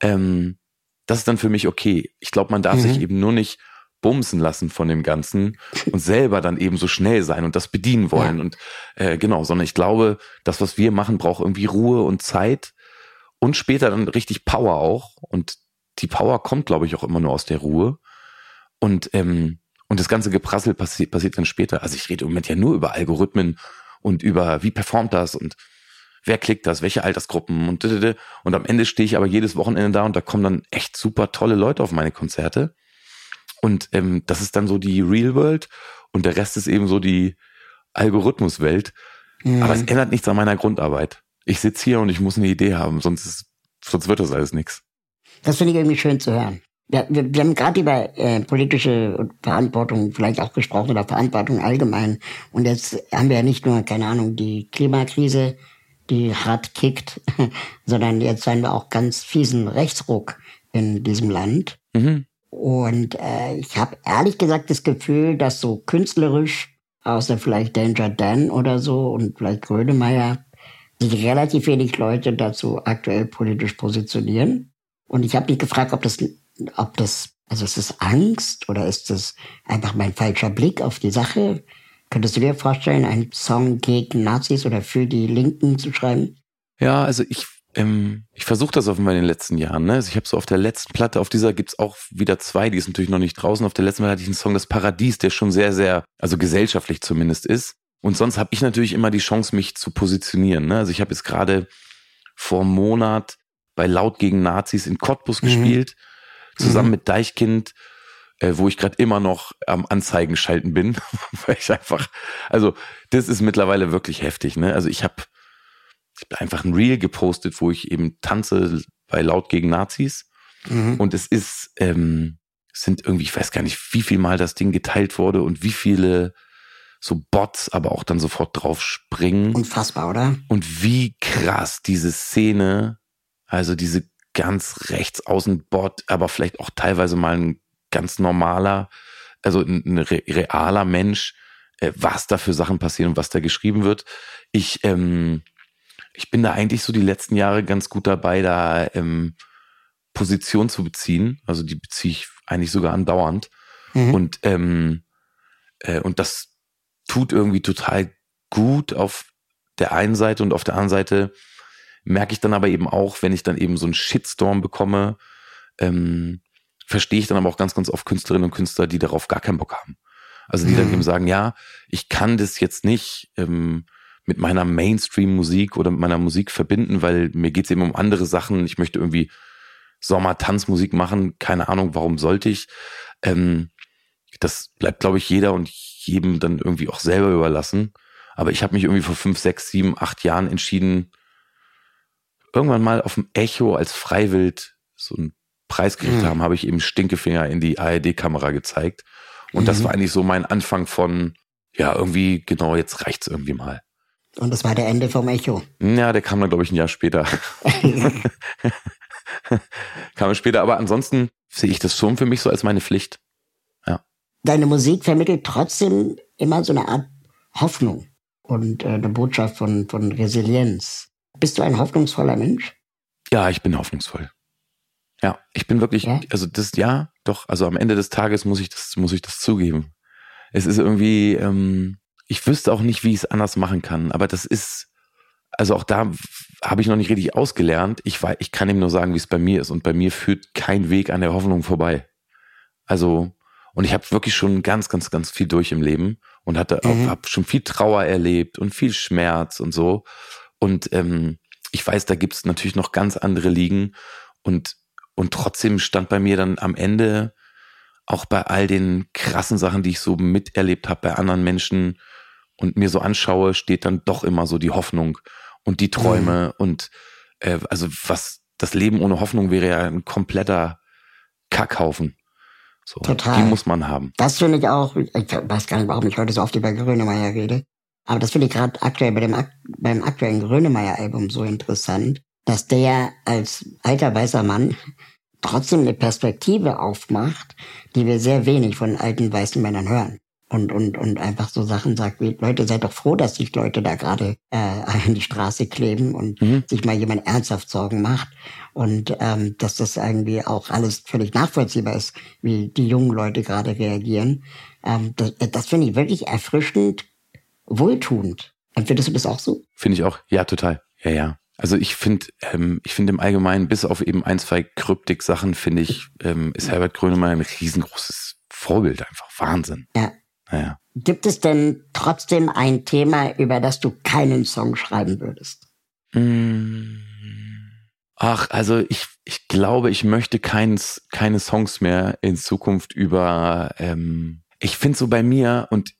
ähm, das ist dann für mich okay. Ich glaube, man darf Mhm. sich eben nur nicht bumsen lassen von dem Ganzen und selber dann eben so schnell sein und das bedienen wollen. Und äh, genau, sondern ich glaube, das, was wir machen, braucht irgendwie Ruhe und Zeit und später dann richtig Power auch. Und die Power kommt, glaube ich, auch immer nur aus der Ruhe. Und, ähm, und das ganze Geprassel passi passiert dann später. Also ich rede im Moment ja nur über Algorithmen und über wie performt das und wer klickt das, welche Altersgruppen und und am Ende stehe ich aber jedes Wochenende da und da kommen dann echt super tolle Leute auf meine Konzerte. Und ähm, das ist dann so die Real World und der Rest ist eben so die Algorithmuswelt. Mhm. Aber es ändert nichts an meiner Grundarbeit. Ich sitze hier und ich muss eine Idee haben, sonst, ist, sonst wird das alles nichts. Das finde ich irgendwie schön zu hören. Ja, wir, wir haben gerade über äh, politische Verantwortung vielleicht auch gesprochen oder Verantwortung allgemein. Und jetzt haben wir ja nicht nur, keine Ahnung, die Klimakrise, die hart kickt, sondern jetzt haben wir auch ganz fiesen Rechtsruck in diesem Land. Mhm. Und äh, ich habe ehrlich gesagt das Gefühl, dass so künstlerisch, außer vielleicht Danger Dan oder so und vielleicht Grönemeyer, sich relativ wenig Leute dazu aktuell politisch positionieren. Und ich habe mich gefragt, ob das, ob das, also ist das Angst oder ist das einfach mein falscher Blick auf die Sache? Könntest du dir vorstellen, einen Song gegen Nazis oder für die Linken zu schreiben? Ja, also ich, ähm, ich versuche das offenbar in den letzten Jahren. Ne? Also ich habe so auf der letzten Platte, auf dieser gibt's auch wieder zwei, die ist natürlich noch nicht draußen. Auf der letzten Platte hatte ich einen Song, Das Paradies, der schon sehr, sehr, also gesellschaftlich zumindest ist. Und sonst habe ich natürlich immer die Chance, mich zu positionieren. Ne? Also ich habe jetzt gerade vor einem Monat bei Laut gegen Nazis in Cottbus Mhm. gespielt, zusammen Mhm. mit Deichkind, äh, wo ich gerade immer noch am Anzeigen schalten bin, weil ich einfach, also das ist mittlerweile wirklich heftig. Ne? Also ich habe ich hab einfach ein Reel gepostet, wo ich eben tanze bei Laut gegen Nazis. Mhm. Und es ist, ähm, es sind irgendwie, ich weiß gar nicht, wie viel Mal das Ding geteilt wurde und wie viele so Bots aber auch dann sofort drauf springen. Unfassbar, oder? Und wie krass diese Szene, also diese ganz rechts außen Bot, aber vielleicht auch teilweise mal ein ganz normaler, also ein, ein re realer Mensch, äh, was da für Sachen passieren und was da geschrieben wird. Ich, ähm, ich bin da eigentlich so die letzten Jahre ganz gut dabei, da ähm, Position zu beziehen. Also die beziehe ich eigentlich sogar andauernd. Mhm. Und, ähm, äh, und das tut irgendwie total gut auf der einen Seite und auf der anderen Seite merke ich dann aber eben auch, wenn ich dann eben so einen Shitstorm bekomme, ähm, verstehe ich dann aber auch ganz, ganz oft Künstlerinnen und Künstler, die darauf gar keinen Bock haben. Also die mhm. dann eben sagen, ja, ich kann das jetzt nicht ähm, mit meiner Mainstream-Musik oder mit meiner Musik verbinden, weil mir geht's eben um andere Sachen. Ich möchte irgendwie Sommer-Tanzmusik machen. Keine Ahnung, warum sollte ich. Ähm, das bleibt, glaube ich, jeder und jedem dann irgendwie auch selber überlassen. Aber ich habe mich irgendwie vor fünf, sechs, sieben, acht Jahren entschieden, irgendwann mal auf dem Echo als Freiwild so einen Preis gekriegt mhm. haben, habe ich eben Stinkefinger in die ARD-Kamera gezeigt. Und mhm. das war eigentlich so mein Anfang von, ja, irgendwie, genau, jetzt reicht's irgendwie mal. Und das war der Ende vom Echo. Ja, der kam dann, glaube ich, ein Jahr später. kam später, aber ansonsten sehe ich das schon für mich so als meine Pflicht. Ja. Deine Musik vermittelt trotzdem immer so eine Art Hoffnung und äh, eine Botschaft von, von Resilienz. Bist du ein hoffnungsvoller Mensch? Ja, ich bin hoffnungsvoll. Ja, ich bin wirklich, ja? also das, ja, doch, also am Ende des Tages muss ich das, muss ich das zugeben. Es ist irgendwie, ähm, ich wüsste auch nicht, wie ich es anders machen kann, aber das ist, also auch da habe ich noch nicht richtig ausgelernt. Ich, weiß, ich kann ihm nur sagen, wie es bei mir ist und bei mir führt kein Weg an der Hoffnung vorbei. Also, und ich habe wirklich schon ganz, ganz, ganz viel durch im Leben und hatte mhm. habe schon viel Trauer erlebt und viel Schmerz und so. Und ähm, ich weiß, da gibt's natürlich noch ganz andere Ligen und und trotzdem stand bei mir dann am Ende auch bei all den krassen Sachen, die ich so miterlebt habe bei anderen Menschen und mir so anschaue, steht dann doch immer so die Hoffnung und die Träume mhm. und äh, also was das Leben ohne Hoffnung wäre ja ein kompletter Kackhaufen. So, Total. Die muss man haben. Das finde ich auch, ich weiß gar nicht, warum ich heute so oft über Grönemeyer rede, aber das finde ich gerade aktuell bei dem, beim aktuellen Grönemeyer-Album so interessant, dass der als alter weißer Mann trotzdem eine Perspektive aufmacht, die wir sehr wenig von alten weißen Männern hören. Und, und, und einfach so Sachen sagt wie, Leute, seid doch froh, dass sich Leute da gerade äh, an die Straße kleben und mhm. sich mal jemand ernsthaft Sorgen macht. Und ähm, dass das irgendwie auch alles völlig nachvollziehbar ist, wie die jungen Leute gerade reagieren. Ähm, das das finde ich wirklich erfrischend, wohltuend. Und findest du das auch so? Finde ich auch, ja, total. Ja, ja. Also ich finde, ähm, ich finde im Allgemeinen, bis auf eben ein, zwei Kryptik-Sachen, finde ich, ähm, ist Herbert Grönemeyer ein riesengroßes Vorbild, einfach Wahnsinn. Ja. Naja. Gibt es denn trotzdem ein Thema, über das du keinen Song schreiben würdest? Mm. Ach, also ich, ich glaube, ich möchte keins, keine Songs mehr in Zukunft über, ähm, ich finde so bei mir und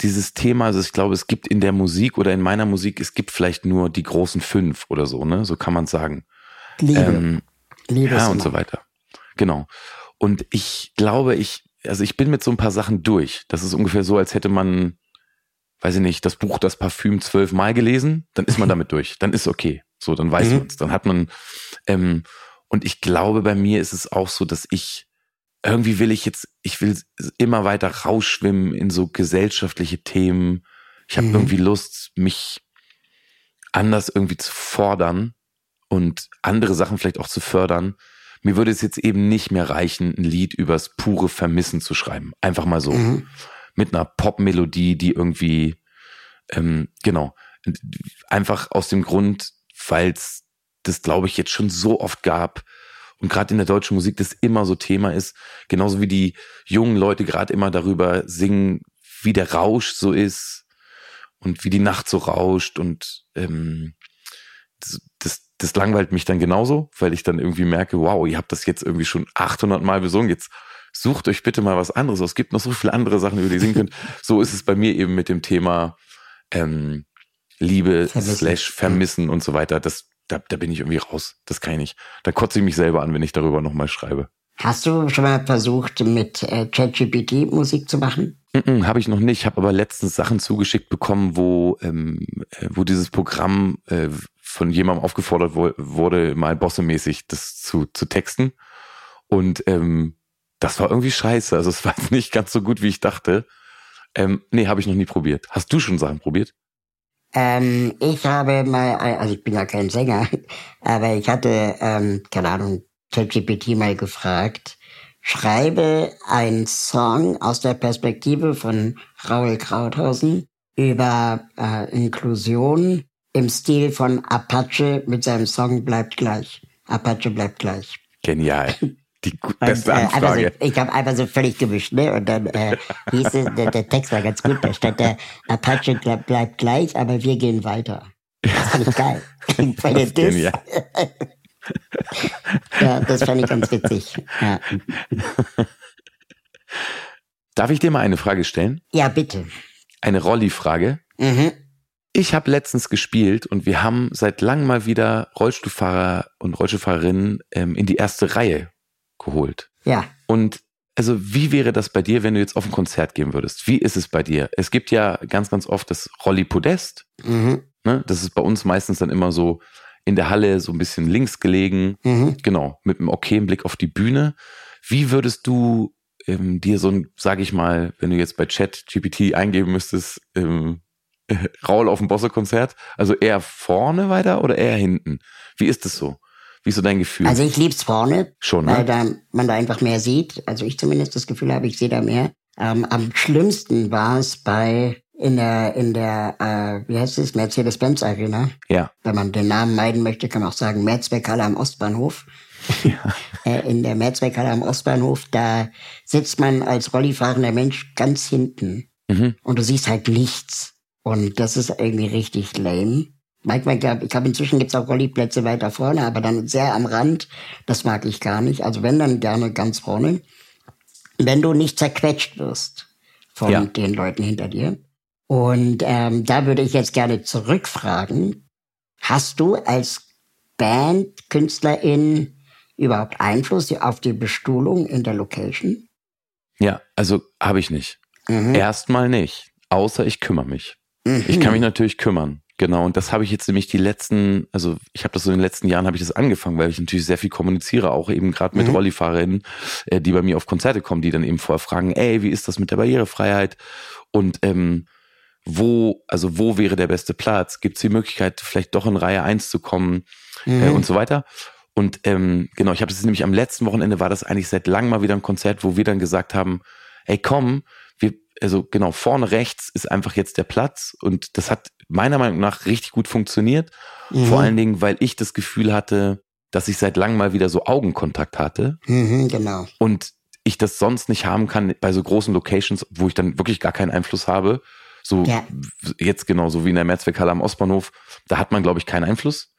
dieses Thema, also ich glaube, es gibt in der Musik oder in meiner Musik, es gibt vielleicht nur die großen fünf oder so, ne? So kann man sagen. Liebe. Ähm, Liebe ja, und so weiter. Genau. Und ich glaube, ich, also ich bin mit so ein paar Sachen durch. Das ist ungefähr so, als hätte man, weiß ich nicht, das Buch Das Parfüm zwölfmal gelesen, dann ist man damit durch. Dann ist okay. So, dann weiß mhm. man's. Dann hat man, ähm, und ich glaube, bei mir ist es auch so, dass ich irgendwie will ich jetzt, ich will immer weiter rausschwimmen in so gesellschaftliche Themen. Ich habe mhm. irgendwie Lust, mich anders irgendwie zu fordern und andere Sachen vielleicht auch zu fördern. Mir würde es jetzt eben nicht mehr reichen, ein Lied übers pure Vermissen zu schreiben. Einfach mal so. Mhm. Mit einer Pop-Melodie, die irgendwie, ähm, genau, einfach aus dem Grund, weil es das, glaube ich, jetzt schon so oft gab, und gerade in der deutschen Musik das immer so Thema ist, genauso wie die jungen Leute gerade immer darüber singen, wie der Rausch so ist und wie die Nacht so rauscht und ähm, das, das, das langweilt mich dann genauso, weil ich dann irgendwie merke, wow, ihr habt das jetzt irgendwie schon 800 Mal besungen, jetzt sucht euch bitte mal was anderes Es gibt noch so viele andere Sachen, über die ihr singen könnt. So ist es bei mir eben mit dem Thema ähm, Liebe vermissen. slash Vermissen und so weiter. Das da, da bin ich irgendwie raus. Das kann ich nicht. Da kotze ich mich selber an, wenn ich darüber nochmal schreibe. Hast du schon mal versucht, mit äh, ChatGPT Musik zu machen? Habe ich noch nicht. Ich habe aber letztens Sachen zugeschickt bekommen, wo, ähm, äh, wo dieses Programm äh, von jemandem aufgefordert wo wurde, mal bossemäßig das zu, zu texten. Und ähm, das war irgendwie scheiße. Also es war nicht ganz so gut, wie ich dachte. Ähm, nee, habe ich noch nie probiert. Hast du schon Sachen probiert? Ähm, ich habe mal, also ich bin ja kein Sänger, aber ich hatte, ähm, keine Ahnung, ChatGPT mal gefragt, schreibe einen Song aus der Perspektive von Raul Krauthausen über äh, Inklusion im Stil von Apache mit seinem Song Bleibt gleich. Apache bleibt gleich. Genial. Die beste und, äh, Anfrage. So, ich habe einfach so völlig gemischt, ne? Und dann äh, hieß es, der, der Text war ganz gut, da stand der Apache bleibt gleich, aber wir gehen weiter. Das fand ich geil. das ist genial. ja, das fand ich ganz witzig. Ja. Darf ich dir mal eine Frage stellen? Ja, bitte. Eine Rolli-Frage. Mhm. Ich habe letztens gespielt und wir haben seit langem mal wieder Rollstuhlfahrer und Rollstuhlfahrerinnen ähm, in die erste Reihe geholt. Ja. Und also wie wäre das bei dir, wenn du jetzt auf ein Konzert gehen würdest? Wie ist es bei dir? Es gibt ja ganz, ganz oft das Rolli Podest. Mhm. Ne? Das ist bei uns meistens dann immer so in der Halle so ein bisschen links gelegen. Mhm. Genau, mit einem okayen Blick auf die Bühne. Wie würdest du ähm, dir so ein, sag ich mal, wenn du jetzt bei Chat GPT eingeben müsstest, ähm, Raul auf dem Bosse-Konzert, also eher vorne weiter oder eher hinten? Wie ist das so? Wie ist so dein Gefühl? Also ich lieb's vorne, Schon, ne? weil da, man da einfach mehr sieht. Also ich zumindest das Gefühl habe, ich sehe da mehr. Ähm, am schlimmsten war es bei in der in der äh, wie heißt es Mercedes-Benz Arena. Ja. Wenn man den Namen meiden möchte, kann man auch sagen Mehrzweckhalle am Ostbahnhof. Ja. äh, in der Mehrzweckhalle am Ostbahnhof, da sitzt man als Rollifahrender Mensch ganz hinten mhm. und du siehst halt nichts und das ist irgendwie richtig lame. Manchmal gab, ich glaube, inzwischen gibt's auch Rolliplätze weiter vorne, aber dann sehr am Rand. Das mag ich gar nicht. Also wenn, dann gerne ganz vorne. Wenn du nicht zerquetscht wirst von ja. den Leuten hinter dir. Und ähm, da würde ich jetzt gerne zurückfragen, hast du als Band, Künstlerin überhaupt Einfluss auf die Bestuhlung in der Location? Ja, also habe ich nicht. Mhm. Erstmal nicht, außer ich kümmere mich. Mhm. Ich kann mich natürlich kümmern. Genau, und das habe ich jetzt nämlich die letzten, also ich habe das so in den letzten Jahren habe ich das angefangen, weil ich natürlich sehr viel kommuniziere, auch eben gerade mit mhm. Rollifahrerinnen, äh, die bei mir auf Konzerte kommen, die dann eben vorher fragen, ey, wie ist das mit der Barrierefreiheit? Und ähm, wo, also wo wäre der beste Platz? Gibt es die Möglichkeit, vielleicht doch in Reihe eins zu kommen äh, mhm. äh, und so weiter? Und ähm, genau, ich habe das nämlich am letzten Wochenende war das eigentlich seit langem mal wieder ein Konzert, wo wir dann gesagt haben, ey komm, wir, also genau, vorne rechts ist einfach jetzt der Platz und das hat meiner Meinung nach richtig gut funktioniert. Mhm. Vor allen Dingen, weil ich das Gefühl hatte, dass ich seit langem mal wieder so Augenkontakt hatte. Mhm, genau. Und ich das sonst nicht haben kann bei so großen Locations, wo ich dann wirklich gar keinen Einfluss habe. So ja. jetzt genauso wie in der Mehrzweckhalle am Ostbahnhof, da hat man, glaube ich, keinen Einfluss.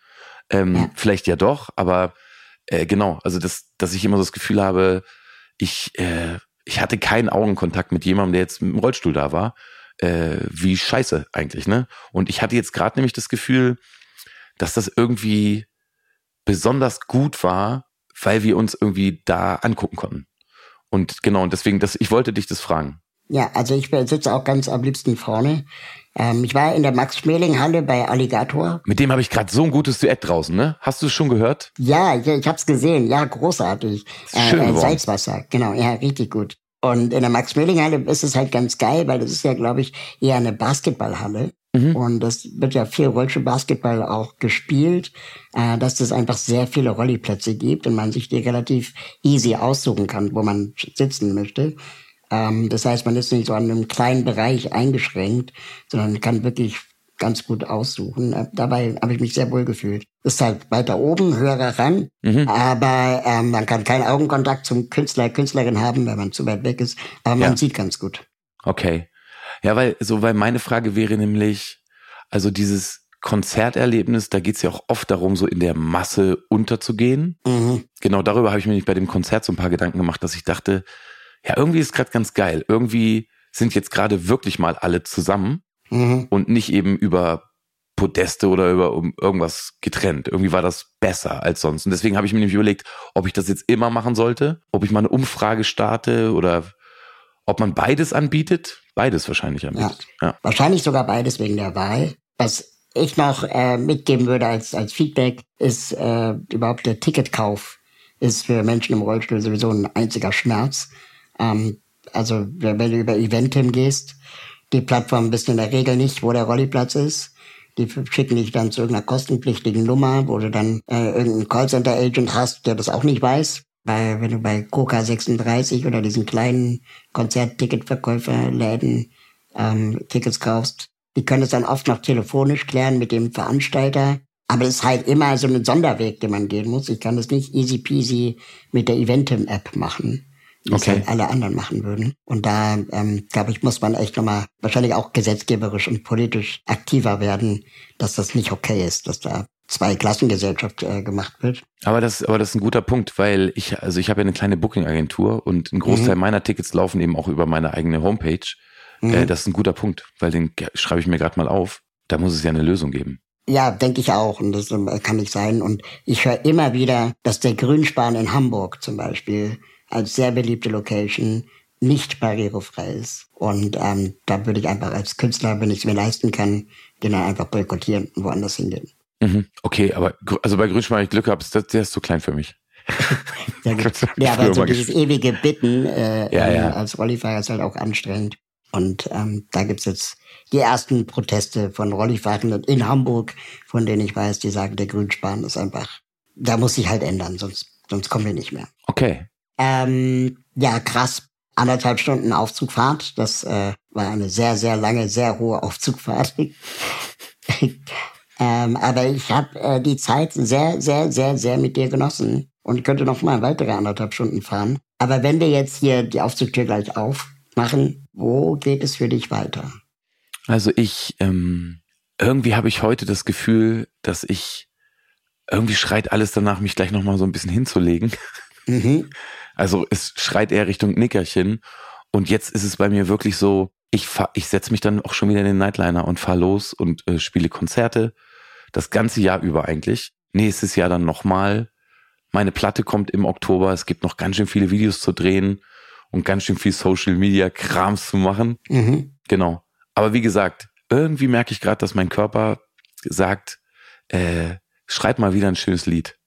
Ähm, ja. Vielleicht ja doch, aber äh, genau, also das, dass ich immer so das Gefühl habe, ich, äh, ich hatte keinen Augenkontakt mit jemandem, der jetzt dem Rollstuhl da war. Äh, wie scheiße eigentlich, ne? Und ich hatte jetzt gerade nämlich das Gefühl, dass das irgendwie besonders gut war, weil wir uns irgendwie da angucken konnten. Und genau, und deswegen, das, ich wollte dich das fragen. Ja, also ich sitze auch ganz am liebsten vorne. Ähm, ich war in der Max-Schmeling-Halle bei Alligator. Mit dem habe ich gerade so ein gutes Duett draußen, ne? Hast du es schon gehört? Ja, ich, ich habe es gesehen. Ja, großartig. Schön äh, Salzwasser, genau. Ja, richtig gut. Und in der Max-Schmeling-Halle ist es halt ganz geil, weil das ist ja, glaube ich, eher eine Basketballhalle. Mhm. Und das wird ja viel Rollstuhl-Basketball auch gespielt, äh, dass es einfach sehr viele Rolliplätze gibt und man sich die relativ easy aussuchen kann, wo man sitzen möchte. Ähm, das heißt, man ist nicht so an einem kleinen Bereich eingeschränkt, sondern kann wirklich ganz gut aussuchen. Äh, dabei habe ich mich sehr wohl gefühlt. Ist halt weiter oben, höher ran, mhm. aber ähm, man kann keinen Augenkontakt zum Künstler, Künstlerin haben, wenn man zu weit weg ist. Aber man ja. sieht ganz gut. Okay. Ja, weil so, weil meine Frage wäre nämlich, also dieses Konzerterlebnis, da geht es ja auch oft darum, so in der Masse unterzugehen. Mhm. Genau darüber habe ich mir nicht bei dem Konzert so ein paar Gedanken gemacht, dass ich dachte, ja, irgendwie ist gerade ganz geil. Irgendwie sind jetzt gerade wirklich mal alle zusammen mhm. und nicht eben über Podeste oder über um irgendwas getrennt. Irgendwie war das besser als sonst. Und deswegen habe ich mir nämlich überlegt, ob ich das jetzt immer machen sollte, ob ich mal eine Umfrage starte oder ob man beides anbietet. Beides wahrscheinlich anbietet. Ja. ja. Wahrscheinlich sogar beides wegen der Wahl. Was ich noch äh, mitgeben würde als, als Feedback, ist äh, überhaupt der Ticketkauf ist für Menschen im Rollstuhl sowieso ein einziger Schmerz. Ähm, Also wenn du über Eventim gehst, die Plattform wissen in der Regel nicht, wo der Rolliplatz ist. Die schicken dich dann zu irgendeiner kostenpflichtigen Nummer, wo du dann äh, irgendeinen Callcenter-Agent hast, der das auch nicht weiß. Weil wenn du bei Coca 36 oder diesen kleinen Konzertticketverkäuferläden ähm, Tickets kaufst, die können es dann oft noch telefonisch klären mit dem Veranstalter. Aber es ist halt immer so ein Sonderweg, den man gehen muss. Ich kann das nicht easy peasy mit der Eventim-App machen okay. halt alle anderen machen würden. Und da, ähm, glaube ich, muss man echt nochmal wahrscheinlich auch gesetzgeberisch und politisch aktiver werden, dass das nicht okay ist, dass da zwei Klassengesellschaft äh, gemacht wird. Aber das, aber das ist ein guter Punkt, weil ich, also ich habe ja eine kleine Booking-Agentur und ein Großteil mhm. meiner Tickets laufen eben auch über meine eigene Homepage. Mhm. Äh, das ist ein guter Punkt, weil den schreibe ich mir gerade mal auf. Da muss es ja eine Lösung geben. Ja, denke ich auch. Und das äh, kann nicht sein. Und ich höre immer wieder, dass der Grünspan in Hamburg zum Beispiel als sehr beliebte Location nicht barrierefrei ist. Und ähm, da würde ich einfach als Künstler, wenn ich es mir leisten kann, den dann einfach boykottieren und woanders hingehen. Mhm. Okay, aber also bei Grünspan, ich Glück habe, der ist zu klein für mich. ja, ja, aber so dieses ewige Bitten äh, ja, ja. als Rollifahrer ist halt auch anstrengend. Und ähm, da gibt's jetzt die ersten Proteste von Rollifahrenden in Hamburg, von denen ich weiß, die sagen, der Grünspan ist einfach, da muss sich halt ändern, sonst, sonst kommen wir nicht mehr. Okay. Ähm, ja, krass. Anderthalb Stunden Aufzugfahrt. Das äh, war eine sehr, sehr lange, sehr hohe Aufzugfahrt. ähm, aber ich habe äh, die Zeit sehr, sehr, sehr, sehr mit dir genossen und könnte noch mal weitere anderthalb Stunden fahren. Aber wenn wir jetzt hier die Aufzugtür gleich aufmachen, wo geht es für dich weiter? Also ich, ähm, irgendwie habe ich heute das Gefühl, dass ich, irgendwie schreit alles danach, mich gleich noch mal so ein bisschen hinzulegen. Mhm. Also es schreit eher Richtung Nickerchen. Und jetzt ist es bei mir wirklich so, ich fahr, ich setze mich dann auch schon wieder in den Nightliner und fahr los und äh, spiele Konzerte. Das ganze Jahr über eigentlich. Nächstes Jahr dann nochmal. Meine Platte kommt im Oktober. Es gibt noch ganz schön viele Videos zu drehen und ganz schön viel Social Media Krams zu machen. Mhm. Genau. Aber wie gesagt, irgendwie merke ich gerade, dass mein Körper sagt, äh, schreib mal wieder ein schönes Lied.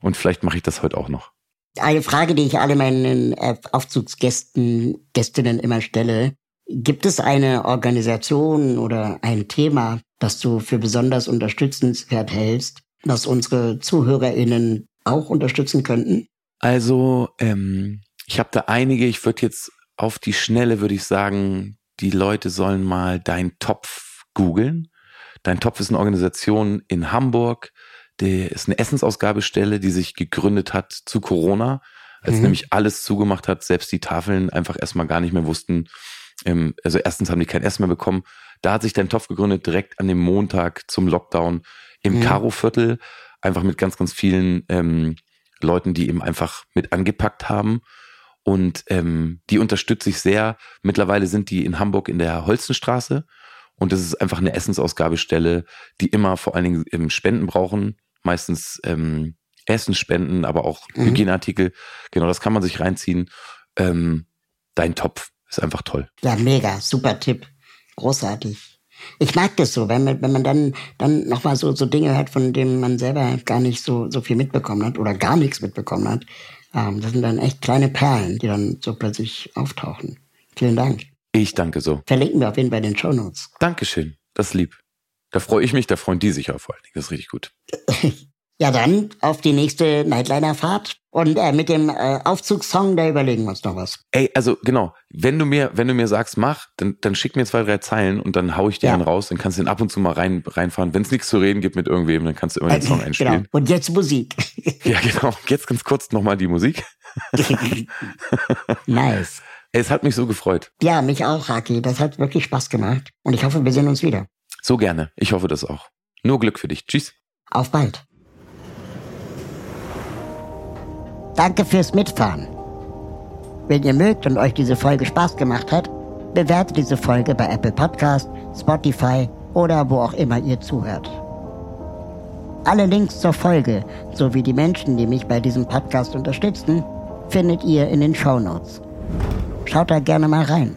Und vielleicht mache ich das heute auch noch. Eine Frage, die ich alle meinen äh, Aufzugsgästen, Gästinnen immer stelle. Gibt es eine Organisation oder ein Thema, das du für besonders unterstützenswert hältst, das unsere ZuhörerInnen auch unterstützen könnten? Also, ähm, ich habe da einige, ich würde jetzt auf die Schnelle, würde ich sagen, die Leute sollen mal Dein Topf googeln. Dein Topf ist eine Organisation in Hamburg, der ist eine Essensausgabestelle, die sich gegründet hat zu Corona, als mhm. nämlich alles zugemacht hat, selbst die Tafeln einfach erstmal gar nicht mehr wussten. Ähm, also erstens haben die kein Essen mehr bekommen. Da hat sich dein Topf gegründet, direkt an dem Montag zum Lockdown im mhm. Karo-Viertel, einfach mit ganz, ganz vielen ähm, Leuten, die eben einfach mit angepackt haben. Und ähm, die unterstütze ich sehr. Mittlerweile sind die in Hamburg in der Holzenstraße. Und das ist einfach eine Essensausgabestelle, die immer vor allen Dingen Spenden brauchen meistens ähm, Essensspenden, aber auch mhm. Hygieneartikel. Genau, das kann man sich reinziehen. Ähm, dein Topf ist einfach toll. Ja, mega, super Tipp. Großartig. Ich mag das so, wenn man, wenn man dann, dann nochmal so, so Dinge hört, von denen man selber gar nicht so, so viel mitbekommen hat oder gar nichts mitbekommen hat. Ähm, das sind dann echt kleine Perlen, die dann so plötzlich auftauchen. Vielen Dank. Ich danke so. Verlinken wir auf jeden Fall in den Show Notes. Dankeschön. Das ist lieb. Da freue ich mich, da freuen die sich auch vor allen Dingen. Das ist richtig gut. ja, dann auf die nächste Nightliner-Fahrt. Und äh, mit dem äh, Aufzugssong, da überlegen wir uns noch was. Ey, also genau, wenn du mir, wenn du mir sagst, mach, dann, dann schick mir zwei, drei Zeilen und dann hau ich dir ja. einen raus, dann kannst du den ab und zu mal rein, reinfahren. Wenn es nichts zu reden gibt mit irgendwem, dann kannst du immer den Song genau. einspielen. Genau. Und jetzt Musik. ja, genau. Jetzt ganz kurz nochmal die Musik. nice. Es hat mich so gefreut. Ja, mich auch, Haki. Das hat wirklich Spaß gemacht. Und ich hoffe, wir sehen uns wieder. So gerne. Ich hoffe das auch. Nur Glück für dich. Tschüss. Auf bald. Danke fürs Mitfahren. Wenn ihr mögt und euch diese Folge Spaß gemacht hat, bewertet diese Folge bei Apple Podcast, Spotify oder wo auch immer ihr zuhört. Alle Links zur Folge sowie die Menschen, die mich bei diesem Podcast unterstützen, findet ihr in den Show Notes. Schaut da gerne mal rein.